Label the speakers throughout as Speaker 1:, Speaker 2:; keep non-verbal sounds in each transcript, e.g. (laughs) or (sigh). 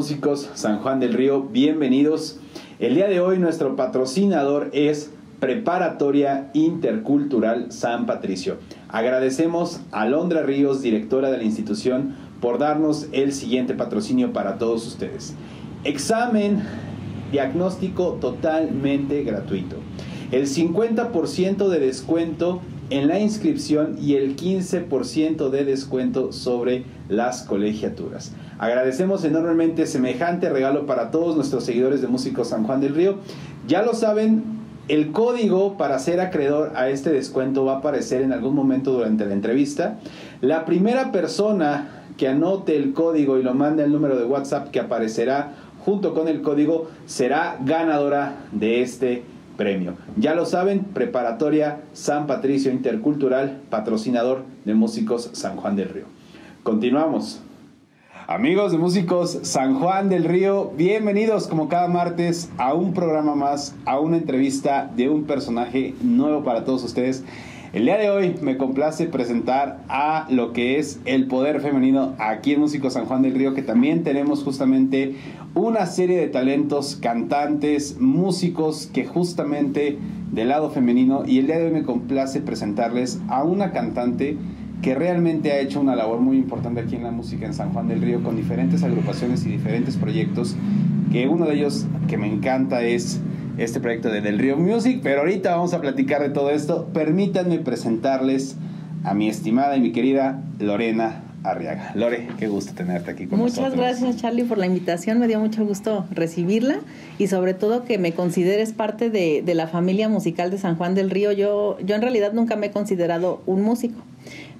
Speaker 1: Músicos San Juan del Río, bienvenidos. El día de hoy nuestro patrocinador es Preparatoria Intercultural San Patricio. Agradecemos a Londra Ríos, directora de la institución, por darnos el siguiente patrocinio para todos ustedes. Examen diagnóstico totalmente gratuito. El 50% de descuento en la inscripción y el 15% de descuento sobre las colegiaturas. Agradecemos enormemente semejante regalo para todos nuestros seguidores de Músicos San Juan del Río. Ya lo saben, el código para ser acreedor a este descuento va a aparecer en algún momento durante la entrevista. La primera persona que anote el código y lo mande al número de WhatsApp que aparecerá junto con el código será ganadora de este premio. Ya lo saben, Preparatoria San Patricio Intercultural, patrocinador de Músicos San Juan del Río. Continuamos. Amigos de Músicos San Juan del Río, bienvenidos como cada martes a un programa más, a una entrevista de un personaje nuevo para todos ustedes. El día de hoy me complace presentar a lo que es el poder femenino aquí en Músico San Juan del Río, que también tenemos justamente una serie de talentos, cantantes, músicos que justamente del lado femenino y el día de hoy me complace presentarles a una cantante que realmente ha hecho una labor muy importante aquí en la música en San Juan del Río con diferentes agrupaciones y diferentes proyectos, que uno de ellos que me encanta es este proyecto de Del Río Music, pero ahorita vamos a platicar de todo esto. Permítanme presentarles a mi estimada y mi querida Lorena Arriaga. Lore, qué gusto tenerte aquí con
Speaker 2: Muchas
Speaker 1: nosotros.
Speaker 2: Muchas gracias Charlie por la invitación, me dio mucho gusto recibirla y sobre todo que me consideres parte de, de, la familia musical de San Juan del Río. Yo, yo en realidad nunca me he considerado un músico,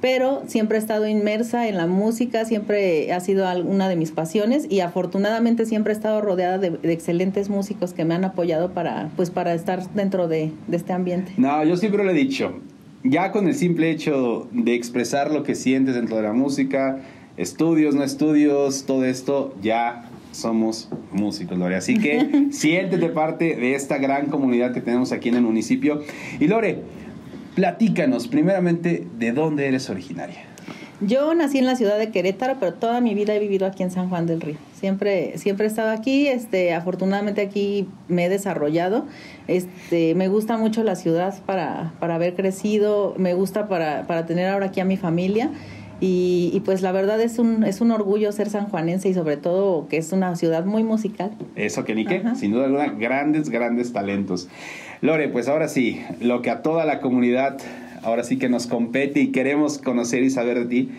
Speaker 2: pero siempre he estado inmersa en la música, siempre ha sido una de mis pasiones y afortunadamente siempre he estado rodeada de, de excelentes músicos que me han apoyado para, pues, para estar dentro de, de este ambiente.
Speaker 1: No, yo siempre lo he dicho, ya con el simple hecho de expresar lo que sientes dentro de la música, estudios, no estudios, todo esto, ya somos músicos, Lore. Así que (laughs) siéntete parte de esta gran comunidad que tenemos aquí en el municipio. Y Lore, platícanos primeramente de dónde eres originaria.
Speaker 2: Yo nací en la ciudad de Querétaro, pero toda mi vida he vivido aquí en San Juan del Río. Siempre, siempre he estado aquí. Este, afortunadamente aquí me he desarrollado. Este, me gusta mucho la ciudad para, para haber crecido. Me gusta para, para tener ahora aquí a mi familia. Y, y, pues la verdad es un, es un orgullo ser sanjuanense y sobre todo que es una ciudad muy musical.
Speaker 1: Eso, que ni qué, sin duda alguna, grandes, grandes talentos. Lore, pues ahora sí, lo que a toda la comunidad ahora sí que nos compete y queremos conocer y saber de ti,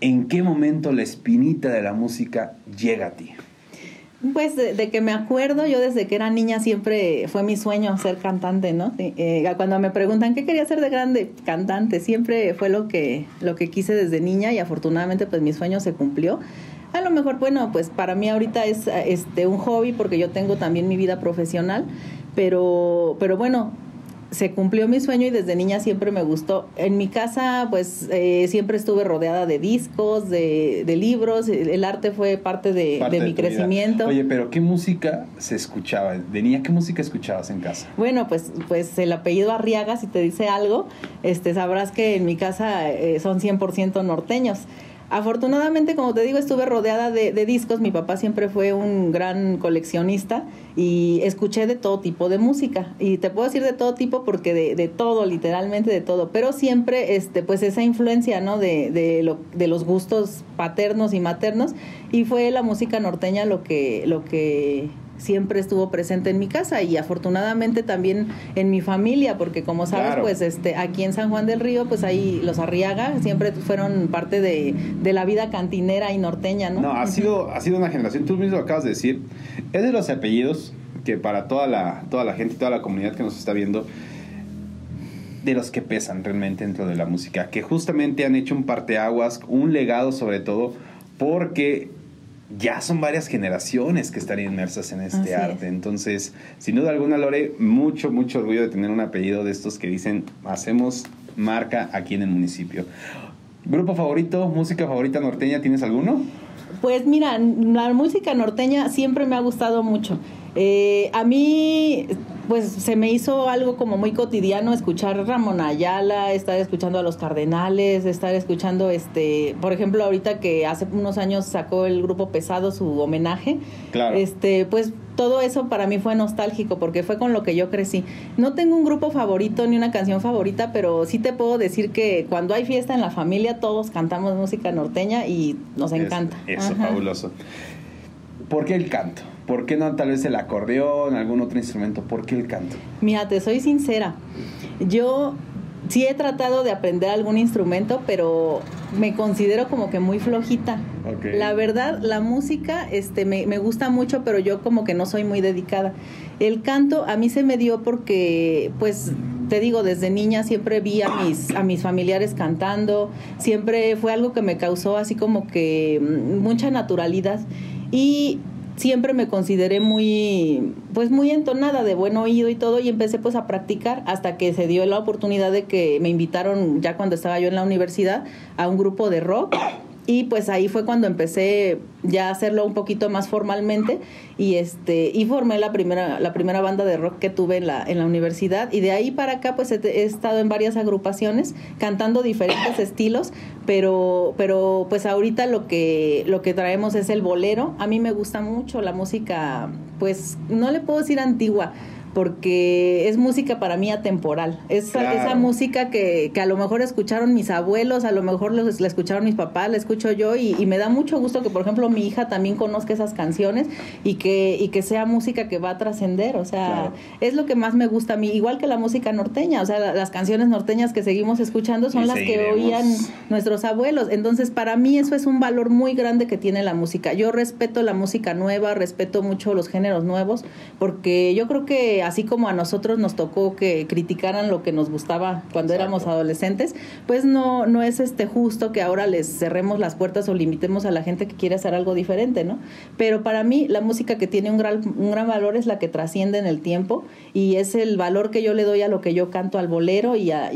Speaker 1: ¿en qué momento la espinita de la música llega a ti?
Speaker 2: Pues de, que me acuerdo, yo desde que era niña siempre fue mi sueño ser cantante, ¿no? Eh, cuando me preguntan qué quería ser de grande, cantante, siempre fue lo que, lo que quise desde niña y afortunadamente pues mi sueño se cumplió. A lo mejor, bueno, pues para mí ahorita es este un hobby porque yo tengo también mi vida profesional, pero, pero bueno, se cumplió mi sueño y desde niña siempre me gustó. En mi casa, pues eh, siempre estuve rodeada de discos, de, de, libros. El arte fue parte de,
Speaker 1: Parte
Speaker 2: de
Speaker 1: de
Speaker 2: mi
Speaker 1: vida.
Speaker 2: crecimiento.
Speaker 1: Oye, pero ¿qué música se escuchaba? De niña, ¿qué música escuchabas en casa?
Speaker 2: Bueno, pues, pues el apellido Arriaga, si te dice algo, este, sabrás que en mi casa eh, son 100% norteños. Afortunadamente, como te digo, estuve rodeada de, discos. Mi papá siempre fue un gran coleccionista y escuché de todo tipo de música. Y te puedo decir de todo tipo porque de, de todo, literalmente de todo. Pero siempre, este, pues esa influencia, ¿no? De, de, lo, de los gustos paternos y maternos. Y fue la música norteña lo que, lo que siempre estuvo presente en mi casa y afortunadamente también en mi familia, porque como sabes,
Speaker 1: Claro.
Speaker 2: pues este aquí en San Juan del Río, pues ahí los Arriaga siempre fueron parte de, de la vida cantinera y norteña, ¿no?
Speaker 1: No, ha sido, ha sido una generación, tú mismo lo acabas de decir, es de los apellidos que para toda la, toda la gente y toda la comunidad que nos está viendo, de los que pesan realmente dentro de la música, que justamente han hecho un parteaguas, un legado sobre todo, porque ya son varias generaciones que están inmersas en este
Speaker 2: Así
Speaker 1: arte.
Speaker 2: es.
Speaker 1: Entonces, sin duda alguna, Lore, mucho, mucho orgullo de tener un apellido de estos que dicen, hacemos marca aquí en el municipio. ¿Grupo favorito, música favorita norteña, tienes alguno?
Speaker 2: Pues mira, la música norteña siempre me ha gustado mucho. Eh, a mí, pues se me hizo algo como muy cotidiano escuchar Ramón Ayala, estar escuchando a los Cardenales, estar escuchando, este, por ejemplo, ahorita que hace unos años sacó el grupo Pesado su homenaje.
Speaker 1: Claro.
Speaker 2: Este, pues todo eso para mí fue nostálgico porque fue con lo que yo crecí. No tengo un grupo favorito ni una canción favorita, pero sí te puedo decir que cuando hay fiesta en la familia todos cantamos música norteña y nos encanta.
Speaker 1: Eso, fabuloso. ¿Por qué el canto? ¿Por qué no tal vez el acordeón, algún otro instrumento? ¿Por qué el canto?
Speaker 2: Mira, te soy sincera. Yo sí he tratado de aprender algún instrumento, pero me considero como que muy flojita. La verdad, la música este, me, me, gusta mucho, pero yo como que no soy muy dedicada. El canto a mí se me dio porque, pues, te digo, desde niña siempre vi a mis, a mis familiares cantando, siempre fue algo que me causó así como que mm, mucha naturalidad. Y siempre me consideré muy, pues muy entonada, de buen oído y todo, y empecé pues a practicar hasta que se dio la oportunidad de que me invitaron ya cuando estaba yo en la universidad a un grupo de rock y pues ahí fue cuando empecé ya a hacerlo un poquito más formalmente y este y formé la primera la primera banda de rock que tuve en la en la universidad y de ahí para acá pues he, estado en varias agrupaciones cantando diferentes (coughs) estilos pero pero pues ahorita lo que lo que traemos es el bolero. A mí me gusta mucho la música pues no le puedo decir antigua porque es música para mí atemporal. Es esa música que, que, a lo mejor escucharon mis abuelos, a lo mejor la escucharon mis papás, la escucho yo y, y, me da mucho gusto que, por ejemplo, mi hija también conozca esas canciones y que, y que sea música que va a trascender. O sea, es lo que más me gusta a mí, igual que la música norteña. O sea, las canciones norteñas que seguimos escuchando son las que oían nuestros abuelos. Entonces, para mí eso es un valor muy grande que tiene la música. Yo respeto la música nueva, respeto mucho los géneros nuevos, porque yo creo que así como a nosotros nos tocó que criticaran lo que nos gustaba cuando éramos adolescentes, pues no, no es este justo que ahora les cerremos las puertas o limitemos a la gente que quiere hacer algo diferente, ¿no? Pero para mí la música que tiene un gran, un gran valor es la que trasciende en el tiempo y es el valor que yo le doy a lo que yo canto al bolero y a,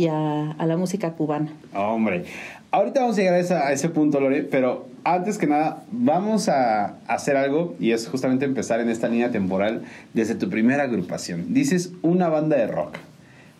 Speaker 2: a, la música cubana.
Speaker 1: Hombre, ahorita vamos a llegar a, a ese punto, Lore, pero antes que nada, vamos a hacer algo y es justamente empezar en esta línea temporal desde tu primera agrupación. Dices una banda de rock.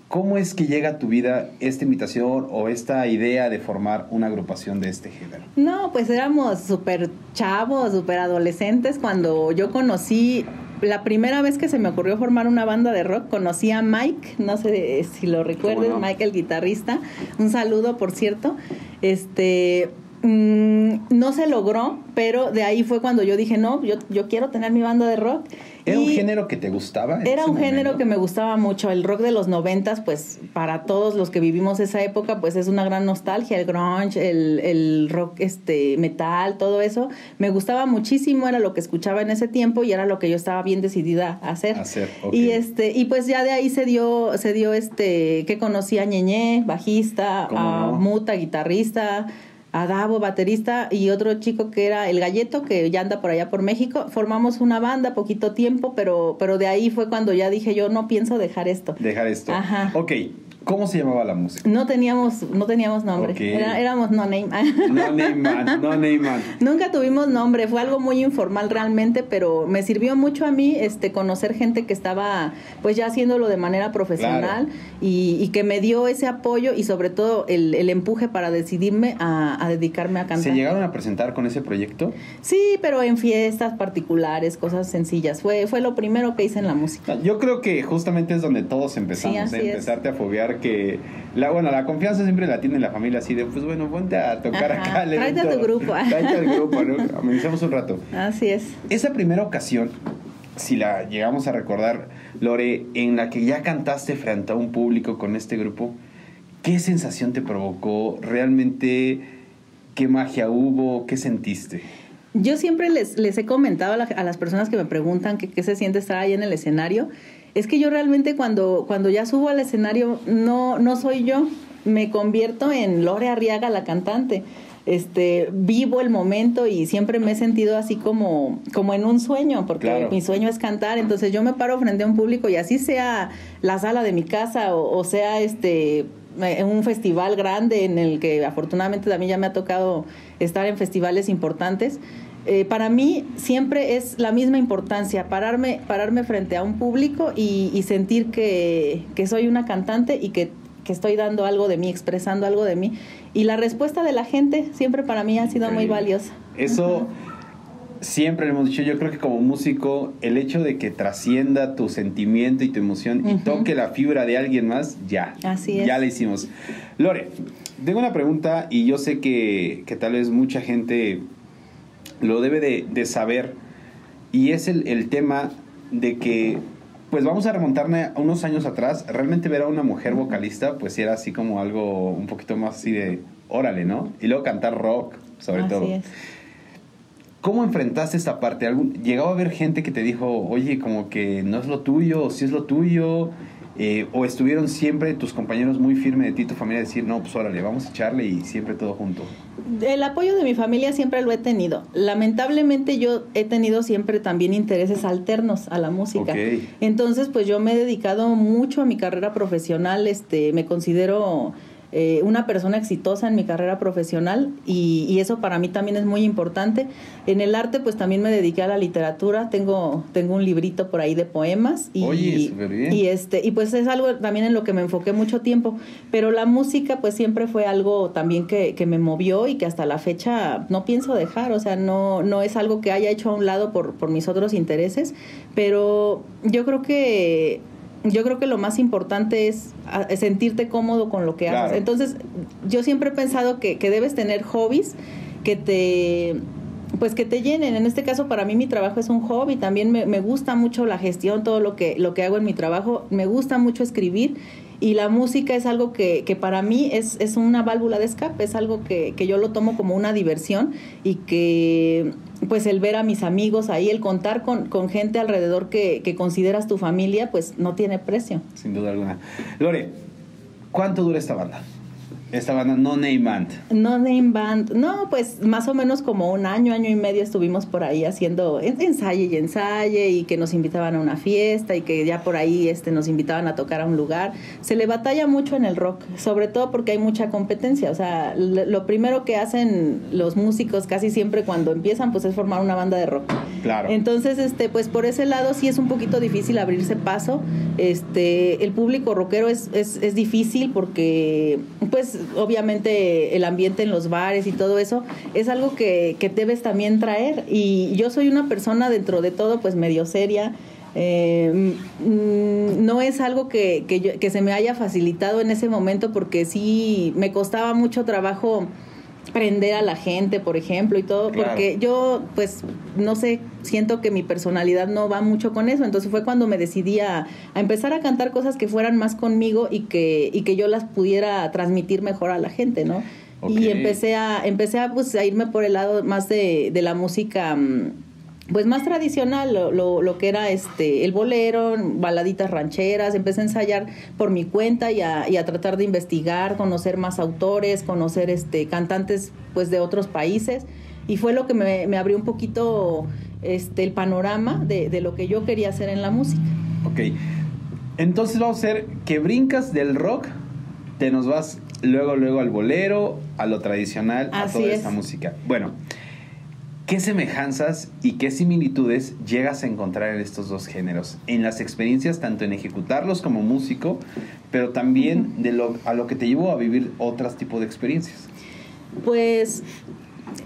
Speaker 1: ¿Cómo es que llega a tu vida esta invitación o esta idea de formar una agrupación de este género?
Speaker 2: No, pues éramos súper chavos, súper adolescentes cuando yo conocí la primera vez que se me ocurrió formar una banda de rock, conocí a Mike, no sé si lo recuerdes, Mike el guitarrista. Un saludo, por cierto. Este, Mm, no se logró, pero de ahí fue cuando yo dije, no, yo, yo quiero tener mi banda de rock.
Speaker 1: ¿Era un género que te gustaba?
Speaker 2: Era un género que me gustaba mucho. El rock de los noventas, pues para todos los que vivimos esa época, pues es una gran nostalgia. El grunge, el, rock este, metal, todo eso. Me gustaba muchísimo, era lo que escuchaba en ese tiempo y era lo que yo estaba bien decidida a hacer. Y este, y pues ya de ahí se dio, se dio este, que conocí a Ñeñé, bajista, a Muta, guitarrista a Davo, baterista, y otro chico que era el Galleto, que ya anda por allá por México. Formamos una banda, poquito tiempo, pero, pero de ahí fue cuando ya dije yo no pienso dejar esto.
Speaker 1: Dejar esto. Ajá. Ok, ¿Cómo se llamaba la música?
Speaker 2: No teníamos, no teníamos nombre. éramos no name.
Speaker 1: no name man, no name man. (laughs)
Speaker 2: Nunca tuvimos nombre, fue algo muy informal realmente, pero me sirvió mucho a mí este conocer gente que estaba pues ya haciéndolo de manera profesional y, que me dio ese apoyo y sobre todo el, el empuje para decidirme a, a, dedicarme a cantar.
Speaker 1: ¿Se llegaron a presentar con ese proyecto?
Speaker 2: Sí, pero en fiestas particulares, cosas sencillas. Fue, fue lo primero que hice en la música.
Speaker 1: Yo creo que justamente es donde todos empezamos, ¿eh? empezarte a foguear que la bueno, la confianza siempre la tiene la familia así de, pues bueno, ponte a tocar acá.
Speaker 2: Tráete a tu grupo. (laughs)
Speaker 1: Tráete al grupo, ¿no? Amenizamos un rato.
Speaker 2: Así es.
Speaker 1: Esa primera ocasión, si la llegamos a recordar, Lore, en la que ya cantaste frente a un público con este grupo, ¿qué sensación te provocó? ¿Realmente qué magia hubo? ¿Qué sentiste?
Speaker 2: Yo siempre les, les he comentado a, a las personas que me preguntan qué se siente estar ahí en el escenario es que yo realmente cuando, cuando ya subo al escenario no, no soy yo, me convierto en Lore Arriaga, la cantante. Este, vivo el momento y siempre me he sentido así como, como en un sueño, porque mi sueño es cantar, entonces yo me paro frente a un público y así sea la sala de mi casa o, o sea este un festival grande en el que afortunadamente también ya me ha tocado estar en festivales importantes eh, para mí siempre es la misma importancia, pararme, pararme frente a un público y, sentir que, soy una cantante y que, estoy dando algo de mí, expresando algo de mí. Y la respuesta de la gente siempre para mí ha sido muy valiosa.
Speaker 1: Eso siempre lo hemos dicho, yo creo que como músico, el hecho de que trascienda tu sentimiento y tu emoción y toque la fibra de alguien más, ya.
Speaker 2: Así es.
Speaker 1: Ya la hicimos. Lore, tengo una pregunta y yo sé que, que tal vez mucha gente lo debe de, saber y es el, tema de que pues vamos a remontarme a unos años atrás, realmente ver a una mujer vocalista pues era así como algo un poquito más así de órale, ¿no? Y luego cantar rock, sobre todo. Es. ¿Cómo enfrentaste esta parte? ¿Llegaba a haber gente que te dijo, oye, como que no es lo tuyo, o si es lo tuyo? Eh, ¿O estuvieron siempre tus compañeros muy firmes de ti, tu familia, decir, no, pues órale, vamos a echarle y siempre todo junto?
Speaker 2: El apoyo de mi familia siempre lo he tenido. Lamentablemente yo he tenido siempre también intereses alternos a la música. Entonces, pues yo me he dedicado mucho a mi carrera profesional, este, me considero eh, una persona exitosa en mi carrera profesional y, eso para mí también es muy importante. En el arte pues también me dediqué a la literatura, tengo, tengo un librito por ahí de poemas y, y este y pues es algo también en lo que me enfoqué mucho tiempo, pero la música pues siempre fue algo también que, que me movió y que hasta la fecha no pienso dejar, o sea, no, no es algo que haya hecho a un lado por, por mis otros intereses, pero yo creo que yo creo que lo más importante es ah, sentirte cómodo con lo que haces. Entonces, yo siempre he pensado que, que debes tener hobbies que te pues que te llenen. En este caso, para mí mi trabajo es un hobby. También me, me, gusta mucho la gestión, todo lo que, lo que hago en mi trabajo. Me gusta mucho escribir y la música es algo que, que para mí es, es, una válvula de escape, es algo que, que, yo lo tomo como una diversión y que pues el ver a mis amigos ahí, el contar con, con gente alrededor que, que, consideras tu familia, pues no tiene precio.
Speaker 1: Sin duda alguna. Lore, ¿cuánto dura esta banda? Esta banda No Name Band.
Speaker 2: No Name Band. No, pues más o menos como un año, año y medio estuvimos por ahí haciendo ensayo y ensayo y que nos invitaban a una fiesta y que ya por ahí este, nos invitaban a tocar a un lugar. Se le batalla mucho en el rock, sobre todo porque hay mucha competencia. O sea, lo primero que hacen los músicos casi siempre cuando empiezan pues es formar una banda de rock.
Speaker 1: Claro.
Speaker 2: Entonces, este, pues por ese lado sí es un poquito difícil abrirse paso. Este, el público rockero es, es, es difícil porque pues obviamente el ambiente en los bares y todo eso es algo que, que debes también traer. Y yo soy una persona dentro de todo pues medio seria. Eh, mm, no es algo que, que, que se me haya facilitado en ese momento porque sí me costaba mucho trabajo prender a la gente, por ejemplo, y todo, porque yo, pues, no sé, siento que mi personalidad no va mucho con eso. Entonces fue cuando me decidí a, empezar a cantar cosas que fueran más conmigo y que, y que yo las pudiera transmitir mejor a la gente, ¿no? Y empecé a, empecé a, pues, a irme por el lado más de, de la música mm, pues más tradicional, lo, lo, que era este el bolero, baladitas rancheras, empecé a ensayar por mi cuenta y a, y a tratar de investigar, conocer más autores, conocer este cantantes pues de otros países y fue lo que me, me abrió un poquito este el panorama de, de, lo que yo quería hacer en la música.
Speaker 1: Ok, entonces vamos a hacer que brincas del rock, te nos vas luego luego al bolero, a lo tradicional, a toda esta música. Bueno, ¿Qué semejanzas y qué similitudes llegas a encontrar en estos dos géneros? En las experiencias, tanto en ejecutarlos como músico, pero también de lo, a lo que te llevó a vivir otros tipos de experiencias.
Speaker 2: Pues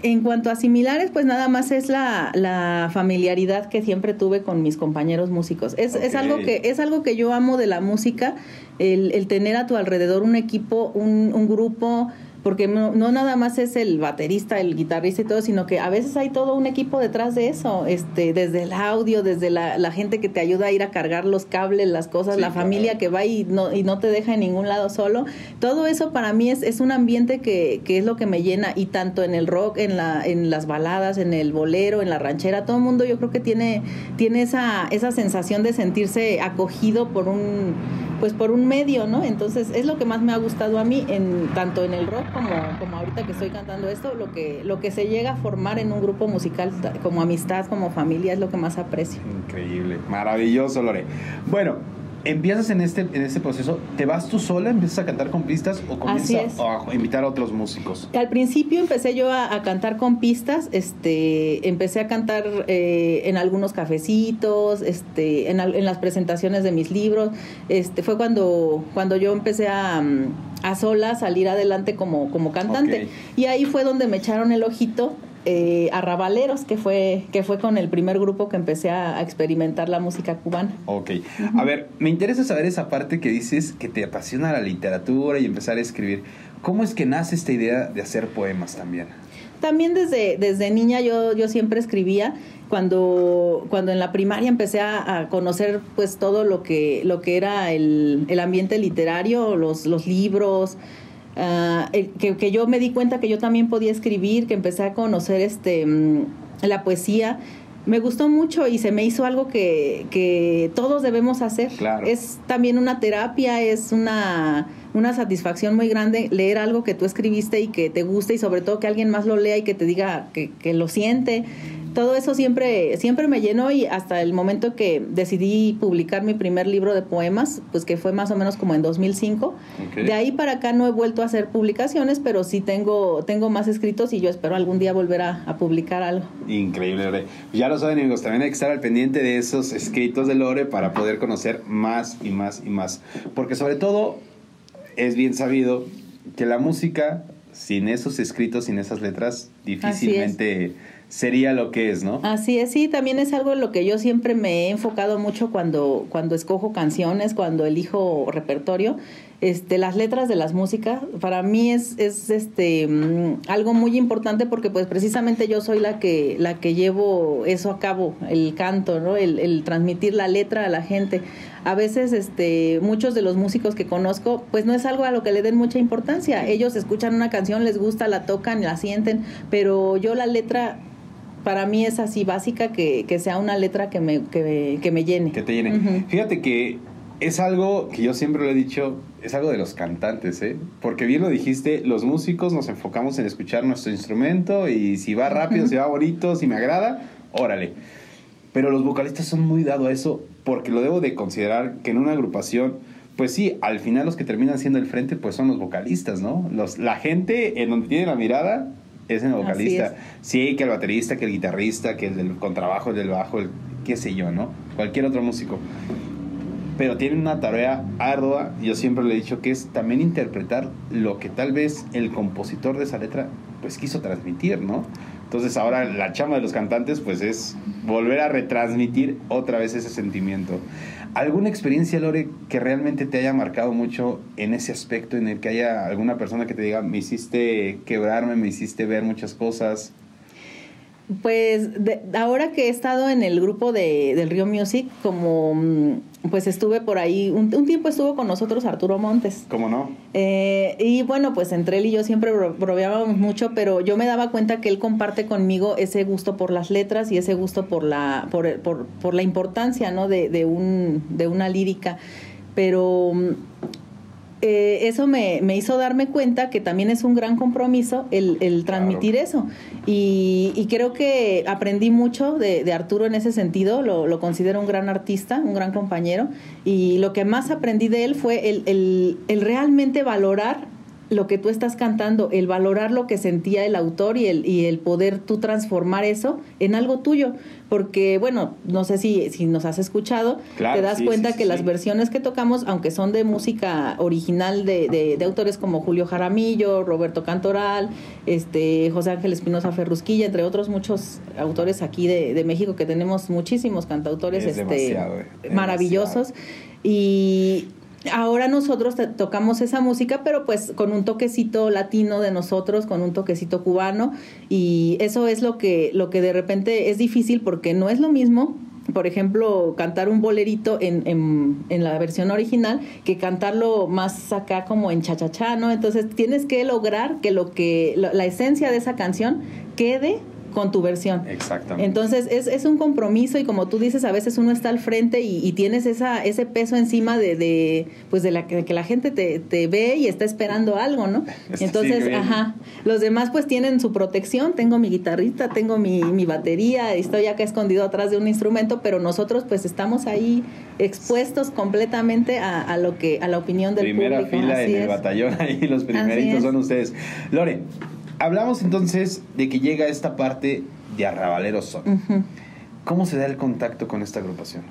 Speaker 2: en cuanto a similares, pues nada más es la, familiaridad que siempre tuve con mis compañeros músicos. Es, es, algo que, es algo que yo amo de la música, el, el tener a tu alrededor un equipo, un, un grupo porque no, no, nada más es el baterista, el guitarrista y todo, sino que a veces hay todo un equipo detrás de eso, este, desde el audio, desde la, la gente que te ayuda a ir a cargar los cables, las cosas, la familia que va y no, y no te deja en ningún lado solo. Todo eso para mí es, es un ambiente que, que es lo que me llena, y tanto en el rock, en, la, en las baladas, en el bolero, en la ranchera, todo el mundo yo creo que tiene, tiene esa, esa sensación de sentirse acogido por un pues por un medio, ¿no? Entonces es lo que más me ha gustado a mí, en, tanto en el rock como, como ahorita que estoy cantando esto, lo que, lo que se llega a formar en un grupo musical como amistad, como familia, es lo que más aprecio.
Speaker 1: Increíble, maravilloso, Lore. Bueno, empiezas en este, en este proceso, ¿te vas tú sola, empiezas a cantar con pistas o comienzas a invitar a otros músicos?
Speaker 2: Al principio empecé yo a, cantar con pistas, este, empecé a cantar eh, en algunos cafecitos, este, en, en, las presentaciones de mis libros, este, fue cuando, cuando yo empecé a, a sola salir adelante como, como cantante. Y ahí fue donde me echaron el ojito eh, Arrabaleros, que fue, que fue con el primer grupo que empecé a, experimentar la música cubana.
Speaker 1: Ok. A ver, me interesa saber esa parte que dices que te apasiona la literatura y empezar a escribir. ¿Cómo es que nace esta idea de hacer poemas también?
Speaker 2: También desde, desde niña yo, yo siempre escribía. Cuando, cuando en la primaria empecé a, conocer pues todo lo que, lo que era el, el ambiente literario, los, los libros, Ah, que, yo me di cuenta que yo también podía escribir, que empecé a conocer este mm, la poesía. Me gustó mucho y se me hizo algo que, que todos debemos hacer. Es también una terapia, es una, una satisfacción muy grande leer algo que tú escribiste y que te guste y sobre todo que alguien más lo lea y que te diga que, que lo siente todo eso siempre, siempre me llenó y hasta el momento que decidí publicar mi primer libro de poemas, pues que fue más o menos como en 2005. De ahí para acá no he vuelto a hacer publicaciones, pero sí tengo, tengo más escritos y yo espero algún día volver a, publicar algo.
Speaker 1: Increíble, Ya lo saben amigos, también hay que estar al pendiente de esos escritos de Lore para poder conocer más y más y más. Porque sobre todo es bien sabido que la música, sin esos escritos, sin esas letras, difícilmente sería lo que es, ¿no?
Speaker 2: Así es, sí, también es algo en lo que yo siempre me he enfocado mucho cuando, cuando escojo canciones, cuando elijo repertorio. Este, las letras de las músicas para mí es, es este mm, algo muy importante porque pues precisamente yo soy la que la que llevo eso a cabo el canto no el, el transmitir la letra a la gente a veces este muchos de los músicos que conozco pues no es algo a lo que le den mucha importancia ellos escuchan una canción les gusta la tocan la sienten pero yo la letra para mí es así básica que, sea una letra que me, que, me llene.
Speaker 1: Que te llene. Fíjate que es algo que yo siempre lo he dicho, es algo de los cantantes, ¿eh? Porque bien lo dijiste, los músicos nos enfocamos en escuchar nuestro instrumento y si va rápido, si va bonito, si me agrada, órale. Pero los vocalistas son muy dados a eso porque lo debo de considerar que en una agrupación, pues sí, al final los que terminan siendo el frente pues son los vocalistas, ¿no? Los, la gente en donde tiene la mirada es en el vocalista. Sí, que el baterista, que el guitarrista, que el del contrabajo, el del bajo, el qué sé yo, ¿no? Cualquier otro músico. Pero tienen una tarea ardua, yo siempre le he dicho, que es también interpretar lo que tal vez el compositor de esa letra pues quiso transmitir, ¿no? Entonces ahora la chama de los cantantes pues es volver a retransmitir otra vez ese sentimiento. ¿Alguna experiencia, Lore, que realmente te haya marcado mucho en ese aspecto, en el que haya alguna persona que te diga, me hiciste quebrarme, me hiciste ver muchas cosas?
Speaker 2: Pues ahora que he estado en el grupo de, del Río Music, como mm, pues estuve por ahí, un, tiempo estuvo con nosotros Arturo Montes.
Speaker 1: ¿Cómo no?
Speaker 2: Eh, y bueno, pues entre él y yo siempre bromeábamos mucho, pero yo me daba cuenta que él comparte conmigo ese gusto por las letras y ese gusto por la, por, por, por la importancia ¿no? de, de, un, de una lírica. Pero mm, eh, eso me, hizo darme cuenta que también es un gran compromiso el, transmitir eso. Y, creo que aprendí mucho de, Arturo en ese sentido, lo, lo, considero un gran artista, un gran compañero. Y lo que más aprendí de él fue el, el, el realmente valorar lo que tú estás cantando, el valorar lo que sentía el autor y el, y el poder tú transformar eso en algo tuyo. Porque, bueno, no sé si, si nos has escuchado, te das cuenta que las versiones que tocamos, aunque son de música original de, de, autores como Julio Jaramillo, Roberto Cantoral, este, José Ángel Espinosa Ferrusquilla, entre otros muchos autores aquí de, de México, que tenemos muchísimos cantautores este, eh, maravillosos. Y ahora nosotros tocamos esa música, pero pues con un toquecito latino de nosotros, con un toquecito cubano, y eso es lo que, lo que de repente es difícil porque no es lo mismo. Por ejemplo, cantar un bolerito en, en, en la versión original que cantarlo más acá como en chachachá, ¿no? Entonces tienes que lograr que lo que la esencia de esa canción quede con tu versión.
Speaker 1: Exactamente.
Speaker 2: Entonces es, es, un compromiso y como tú dices, a veces uno está al frente y, tienes esa, ese peso encima de, de pues de la que, la gente te, te, ve y está esperando algo, ¿no? (laughs) Entonces, ajá, los demás pues tienen su protección, tengo mi guitarrita, tengo mi, mi batería, estoy acá escondido atrás de un instrumento, pero nosotros pues estamos ahí expuestos completamente a, a lo que, a la opinión del
Speaker 1: Primera
Speaker 2: público.
Speaker 1: Primera fila en el batallón, ahí los primeritos son ustedes. Lore, hablamos entonces de que llega esta parte de Arrabaleros Son. ¿Cómo se da el contacto con esta agrupación?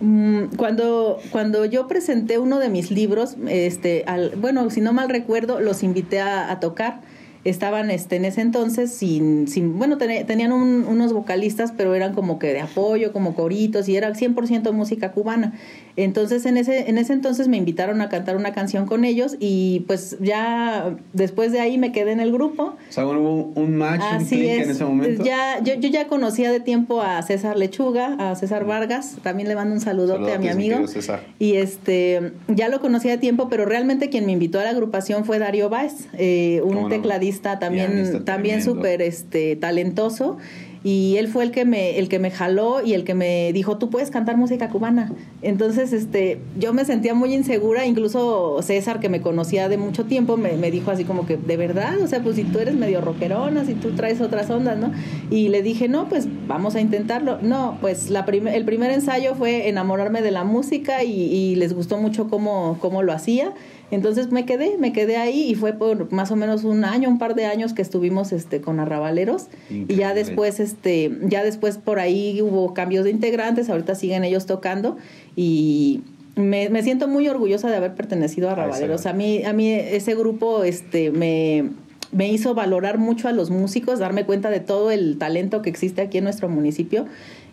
Speaker 2: Mm, cuando, cuando yo presenté uno de mis libros, este, al, bueno, si no mal recuerdo, los invité a tocar estaban este, en ese entonces sin, sin bueno, tenían unos vocalistas, pero eran como que de apoyo, como coritos, y era 100% música cubana. Entonces en ese, en ese entonces me invitaron a cantar una canción con ellos y pues ya después de ahí me quedé en el grupo.
Speaker 1: O sea, hubo un match, un en ese momento.
Speaker 2: Ya, yo, yo ya conocía de tiempo a César Lechuga, a César Vargas, también le mando un saludote a mi amigo.
Speaker 1: César.
Speaker 2: Y este, ya lo conocía de tiempo, pero realmente quien me invitó a la agrupación fue Darío Báez, eh, un tecladista también, también súper este, talentoso y él fue el que me el que me jaló y el que me dijo tú puedes cantar música cubana entonces este yo me sentía muy insegura incluso César que me conocía de mucho tiempo me, me dijo así como que de verdad o sea pues si tú eres medio rockerona si tú traes otras ondas no y le dije no pues vamos a intentarlo no pues la el primer ensayo fue enamorarme de la música y, y les gustó mucho cómo cómo lo hacía entonces me quedé, me quedé ahí y fue por más o menos un año, un par de años que estuvimos este con arrabaleros. Y ya después este ya después por ahí hubo cambios de integrantes, ahorita siguen ellos tocando. Y me, me siento muy orgullosa de haber pertenecido a Arrabaleros. A mí a mí ese grupo este me me hizo valorar mucho a los músicos, darme cuenta de todo el talento que existe aquí en nuestro municipio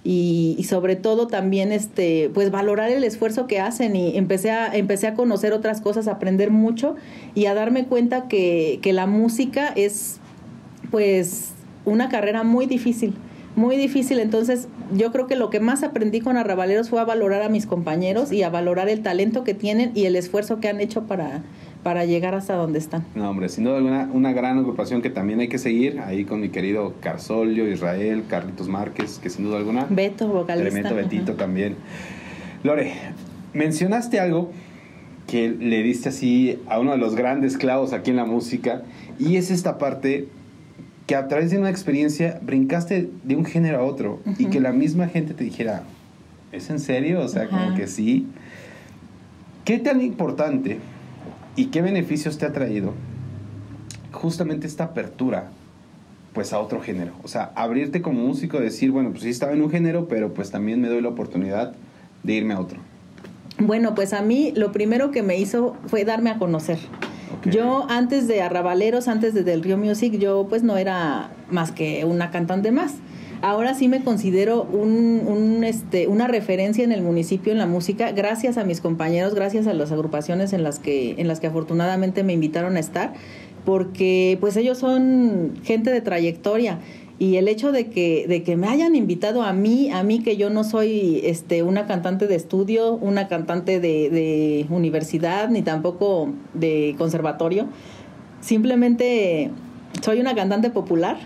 Speaker 2: y, sobre todo también este pues valorar el esfuerzo que hacen y empecé a empecé a conocer otras cosas aprender mucho y a darme cuenta que, que la música es pues una carrera muy difícil muy difícil. Entonces yo creo que lo que más aprendí con Arrabaleros fue a valorar a mis compañeros y a valorar el talento que tienen y el esfuerzo que han hecho para para llegar hasta donde están.
Speaker 1: No, hombre, sin duda alguna, una gran agrupación que también hay que seguir, ahí con mi querido Carsolio, Israel, Carlitos Márquez, que sin duda alguna...
Speaker 2: Beto, vocalista.
Speaker 1: Tremendo Betito también. Lore, mencionaste algo que le diste así a uno de los grandes clavos aquí en la música, y es esta parte que a través de una experiencia brincaste de un género a otro y que la misma gente te dijera, ¿es en serio? O sea, como que sí. ¿Qué tan importante ¿Y qué beneficios te ha traído justamente esta apertura pues a otro género? O sea, abrirte como músico, decir, bueno, pues sí estaba en un género, pero pues también me doy la oportunidad de irme a otro.
Speaker 2: Bueno, pues a mí lo primero que me hizo fue darme a conocer. Yo antes de Arrabaleros, antes de Del Río Music, yo pues no era más que una cantante más ahora sí me considero este, una referencia en el municipio en la música, gracias a mis compañeros, gracias a las agrupaciones en las que, en las que afortunadamente me invitaron a estar, porque pues ellos son gente de trayectoria. Y el hecho de que, de que me hayan invitado a mí, a mí que yo no soy este, una cantante de estudio, una cantante de universidad, ni tampoco de conservatorio, simplemente soy una cantante popular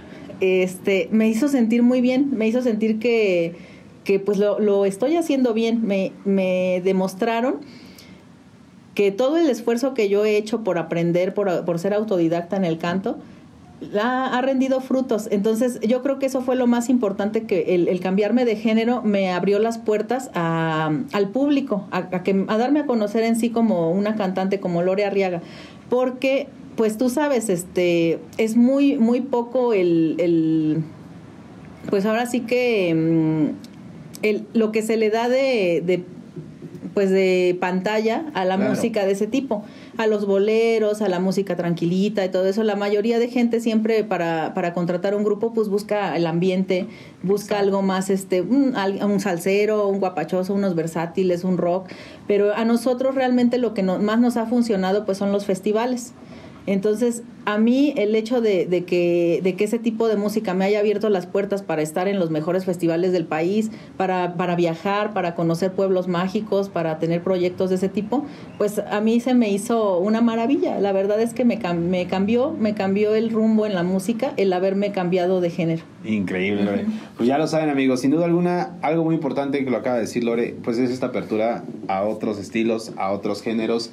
Speaker 2: este, me hizo sentir muy bien, me hizo sentir que, que pues lo, lo, estoy haciendo bien, me, me, demostraron que todo el esfuerzo que yo he hecho por aprender, por, por ser autodidacta en el canto, ha, ha, rendido frutos. Entonces, yo creo que eso fue lo más importante, que el, el cambiarme de género me abrió las puertas al público, a, a, que, a darme a conocer en sí como una cantante, como Lore Arriaga, porque pues tú sabes, este, es muy, muy poco el, el pues ahora sí que mm, el, lo que se le da de, de pues de pantalla a la música de ese tipo, a los boleros, a la música tranquilita y todo eso. La mayoría de gente siempre para, para contratar un grupo pues busca el ambiente, busca algo más, este, un, un, salsero, un guapachoso, unos versátiles, un rock, pero a nosotros realmente lo que más nos ha funcionado pues son los festivales.
Speaker 1: Entonces, a mí el hecho de, de, que, de que ese tipo de música me haya abierto las puertas para estar en los mejores festivales del país, para, para viajar, para conocer pueblos mágicos, para tener proyectos de ese tipo, pues a mí se me hizo una maravilla. La verdad es que me, me cambió, me cambió el rumbo en la música, el haberme cambiado de género.
Speaker 2: Increíble, Lore. Pues ya lo saben, amigos. Sin duda alguna, algo muy importante que lo acaba de decir Lore, pues es esta apertura a otros estilos, a otros géneros.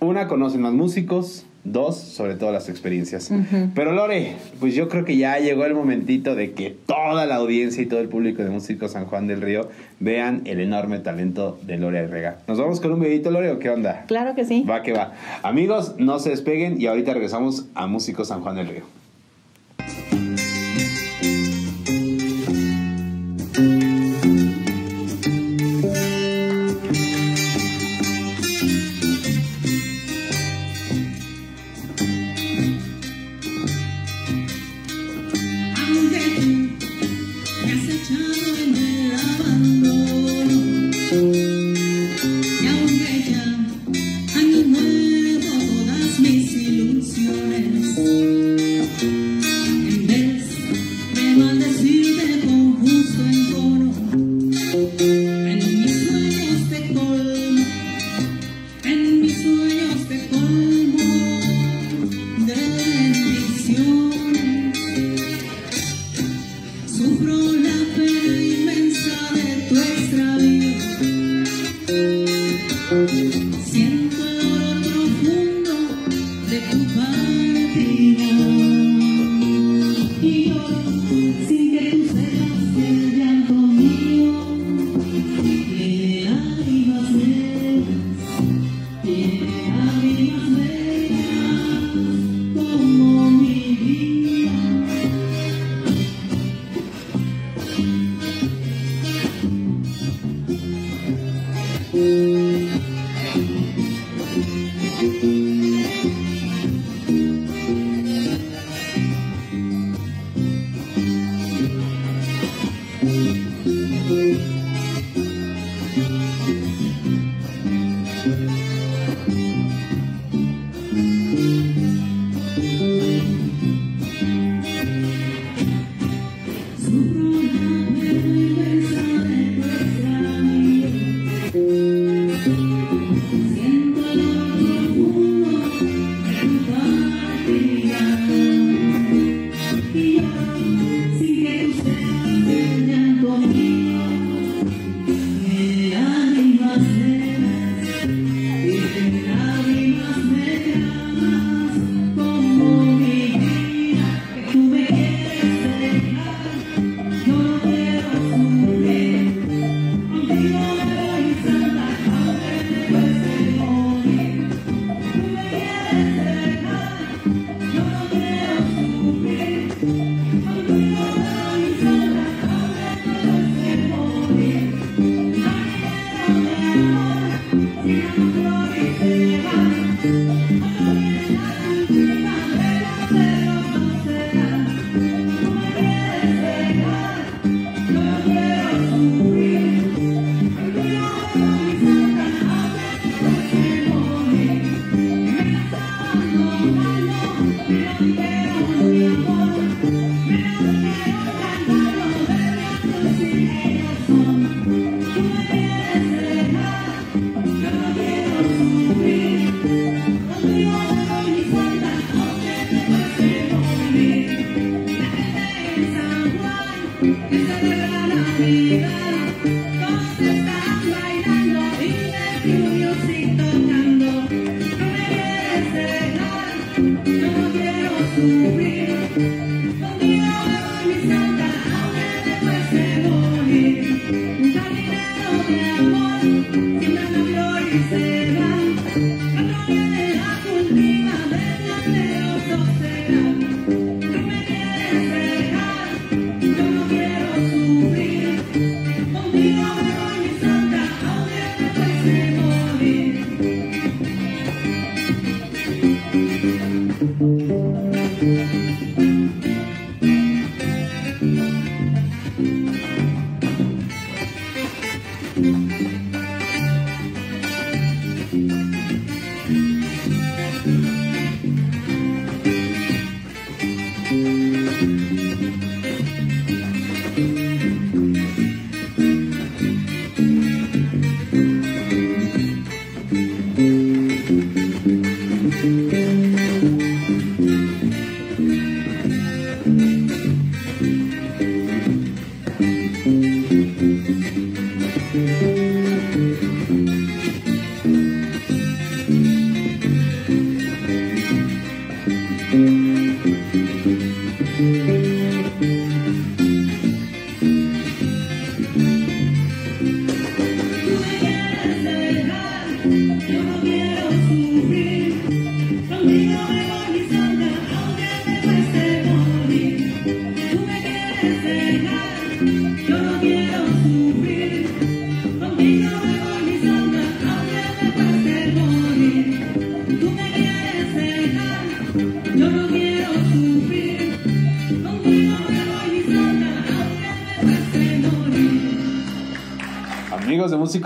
Speaker 2: Una, conocen más músicos, Dos, sobre todo las experiencias. Pero Lore, pues yo creo que ya llegó el momentito de que toda la audiencia y todo el público de Músicos San Juan del Río vean el enorme talento de Lore Arrega. ¿Nos vamos con un videito, Lore, o qué onda?
Speaker 1: Claro que sí.
Speaker 2: Va que va. Amigos, no se despeguen y ahorita regresamos a Músicos San Juan del Río.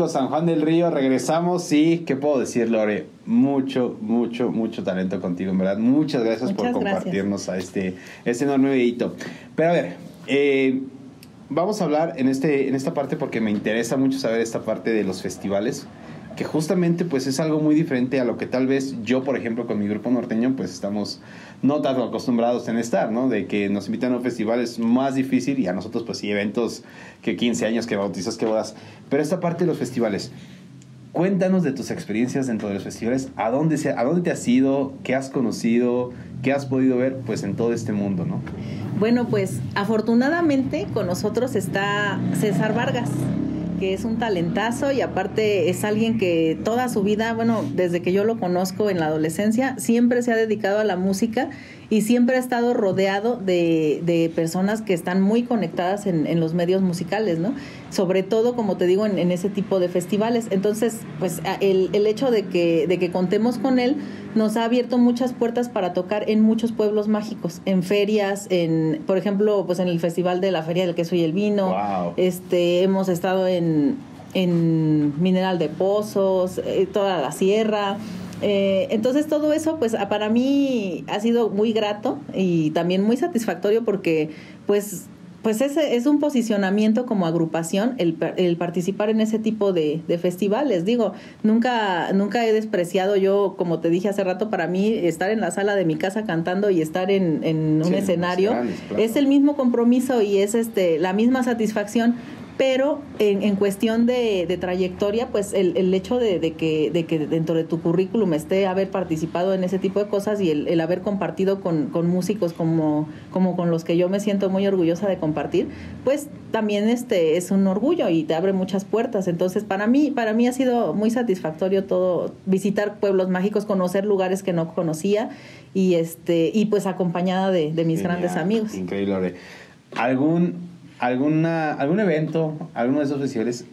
Speaker 1: San Juan del Río, regresamos y, ¿qué puedo decir, Lore? Mucho, mucho, mucho talento contigo, en verdad. Muchas gracias por compartirnos a este, este enorme videito. Pero a ver, eh, vamos a hablar en, este, en esta parte porque me interesa mucho saber esta parte de los festivales que justamente pues es algo muy diferente a lo que tal vez yo, por ejemplo, con mi grupo norteño, pues estamos no tanto acostumbrados en estar, ¿no? De que nos invitan a un festival es más difícil y a nosotros pues sí, eventos que 15 años, que bautizas, que bodas. Pero esta parte de los festivales, cuéntanos de tus experiencias dentro de los festivales, ¿a dónde, se, a dónde te has ido? ¿Qué has conocido? ¿Qué has podido ver pues en todo este mundo, ¿no?
Speaker 2: Bueno, pues afortunadamente con nosotros está César Vargas que es un talentazo y aparte es alguien que toda su vida, bueno, desde que yo lo conozco en la adolescencia, siempre se ha dedicado a la música y siempre ha estado rodeado de, de personas que están muy conectadas en, en, los medios musicales, ¿no? Sobre todo, como te digo, en, en ese tipo de festivales. Entonces, pues el, el, hecho de que, de que contemos con él nos ha abierto muchas puertas para tocar en muchos pueblos mágicos, en ferias, en, por ejemplo, pues en el Festival de la Feria del Queso y el Vino. Este, hemos estado en, en Mineral de Pozos, eh, toda la sierra. Eh, entonces todo eso pues para mí ha sido muy grato y también muy satisfactorio porque pues pues ese es un posicionamiento como agrupación el, el participar en ese tipo de, de, festivales. Digo, nunca, nunca he despreciado yo, como te dije hace rato, para mí estar en la sala de mi casa cantando y estar en, en un escenario es el mismo compromiso y es este la misma satisfacción pero en, en cuestión de, de, trayectoria, pues el, el hecho de, de, que, de que dentro de tu currículum esté haber participado en ese tipo de cosas y el, el haber compartido con, con, músicos como, como con los que yo me siento muy orgullosa de compartir, pues también este es un orgullo y te abre muchas puertas. Entonces, para mí, para mí ha sido muy satisfactorio todo, visitar pueblos mágicos, conocer lugares que no conocía y este, y pues acompañada de, de mis Genial, grandes amigos.
Speaker 1: Increíble. ¿Algún alguna, algún evento, alguno de esos festivales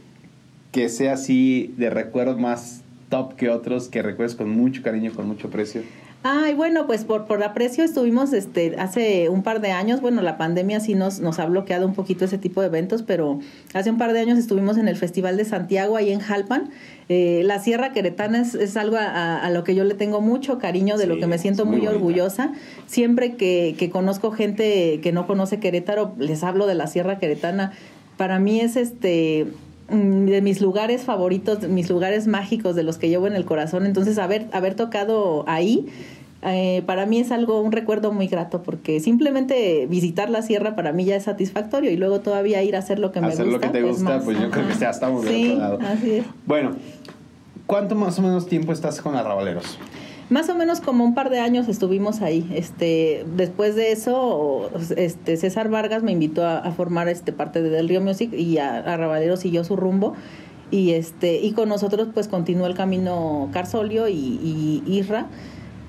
Speaker 1: que sea así de recuerdos más top que otros, que recuerdes con mucho cariño, con mucho precio?
Speaker 2: Ay, bueno, pues por, por aprecio estuvimos este, hace un par de años, bueno, la pandemia sí nos, nos ha bloqueado un poquito ese tipo de eventos, pero hace un par de años estuvimos en el Festival de Santiago, ahí en Jalpan. Eh, la Sierra Queretana es, es algo a, a, lo que yo le tengo mucho cariño, de sí, lo que me siento muy, muy orgullosa. Siempre que, que conozco gente que no conoce Querétaro, les hablo de la Sierra Queretana. Para mí es este de mis lugares favoritos, mis lugares mágicos de los que llevo en el corazón. Entonces, haber, haber tocado ahí, eh, para mí es algo, un recuerdo muy grato, porque simplemente visitar la sierra para mí ya es satisfactorio y luego todavía ir a hacer lo que
Speaker 1: hacer
Speaker 2: me
Speaker 1: gusta. Hacer lo que te gusta, más, pues yo creo que ya estamos
Speaker 2: sí,
Speaker 1: del otro lado.
Speaker 2: Así es.
Speaker 1: Bueno, ¿cuánto más o menos tiempo estás con Arrabaleros?
Speaker 2: Más o menos como un par de años estuvimos ahí. Este, después de eso, este, César Vargas me invitó a, a formar este parte de Del Río Music y a, a Rabalero siguió su rumbo. Y este, y con nosotros pues continuó el camino Carsolio y, y Isra.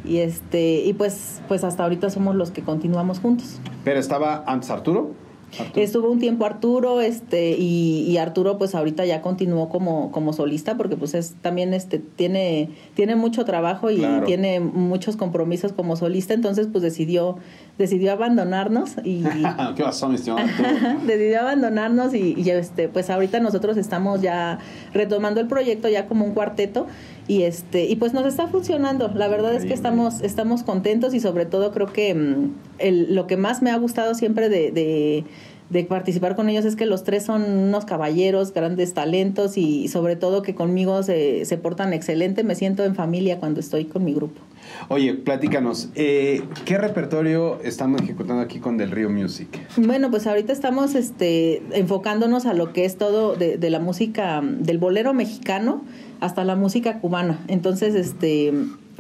Speaker 2: Y este, y pues, pues hasta ahorita somos los que continuamos juntos.
Speaker 1: Pero estaba antes Arturo.
Speaker 2: Arturo. Estuvo un tiempo Arturo, este, y, y, Arturo pues ahorita ya continuó como, como solista, porque pues es también este, tiene, tiene mucho trabajo y claro. tiene muchos compromisos como solista, entonces pues decidió decidió abandonarnos y (laughs)
Speaker 1: ¿Qué pasó, mi estimado? (laughs)
Speaker 2: decidió abandonarnos y, y, este pues ahorita nosotros estamos ya retomando el proyecto ya como un cuarteto y este y pues nos está funcionando la verdad es que estamos estamos contentos y sobre todo creo que mm, el, lo que más me ha gustado siempre de, de de participar con ellos es que los tres son unos caballeros, grandes talentos y sobre todo que conmigo se, se portan excelente. Me siento en familia cuando estoy con mi grupo.
Speaker 1: Oye, platícanos, eh, ¿qué repertorio estamos ejecutando aquí con Del Río Music?
Speaker 2: Bueno, pues ahorita estamos este, enfocándonos a lo que es todo de, de la música, del bolero mexicano hasta la música cubana. Entonces, este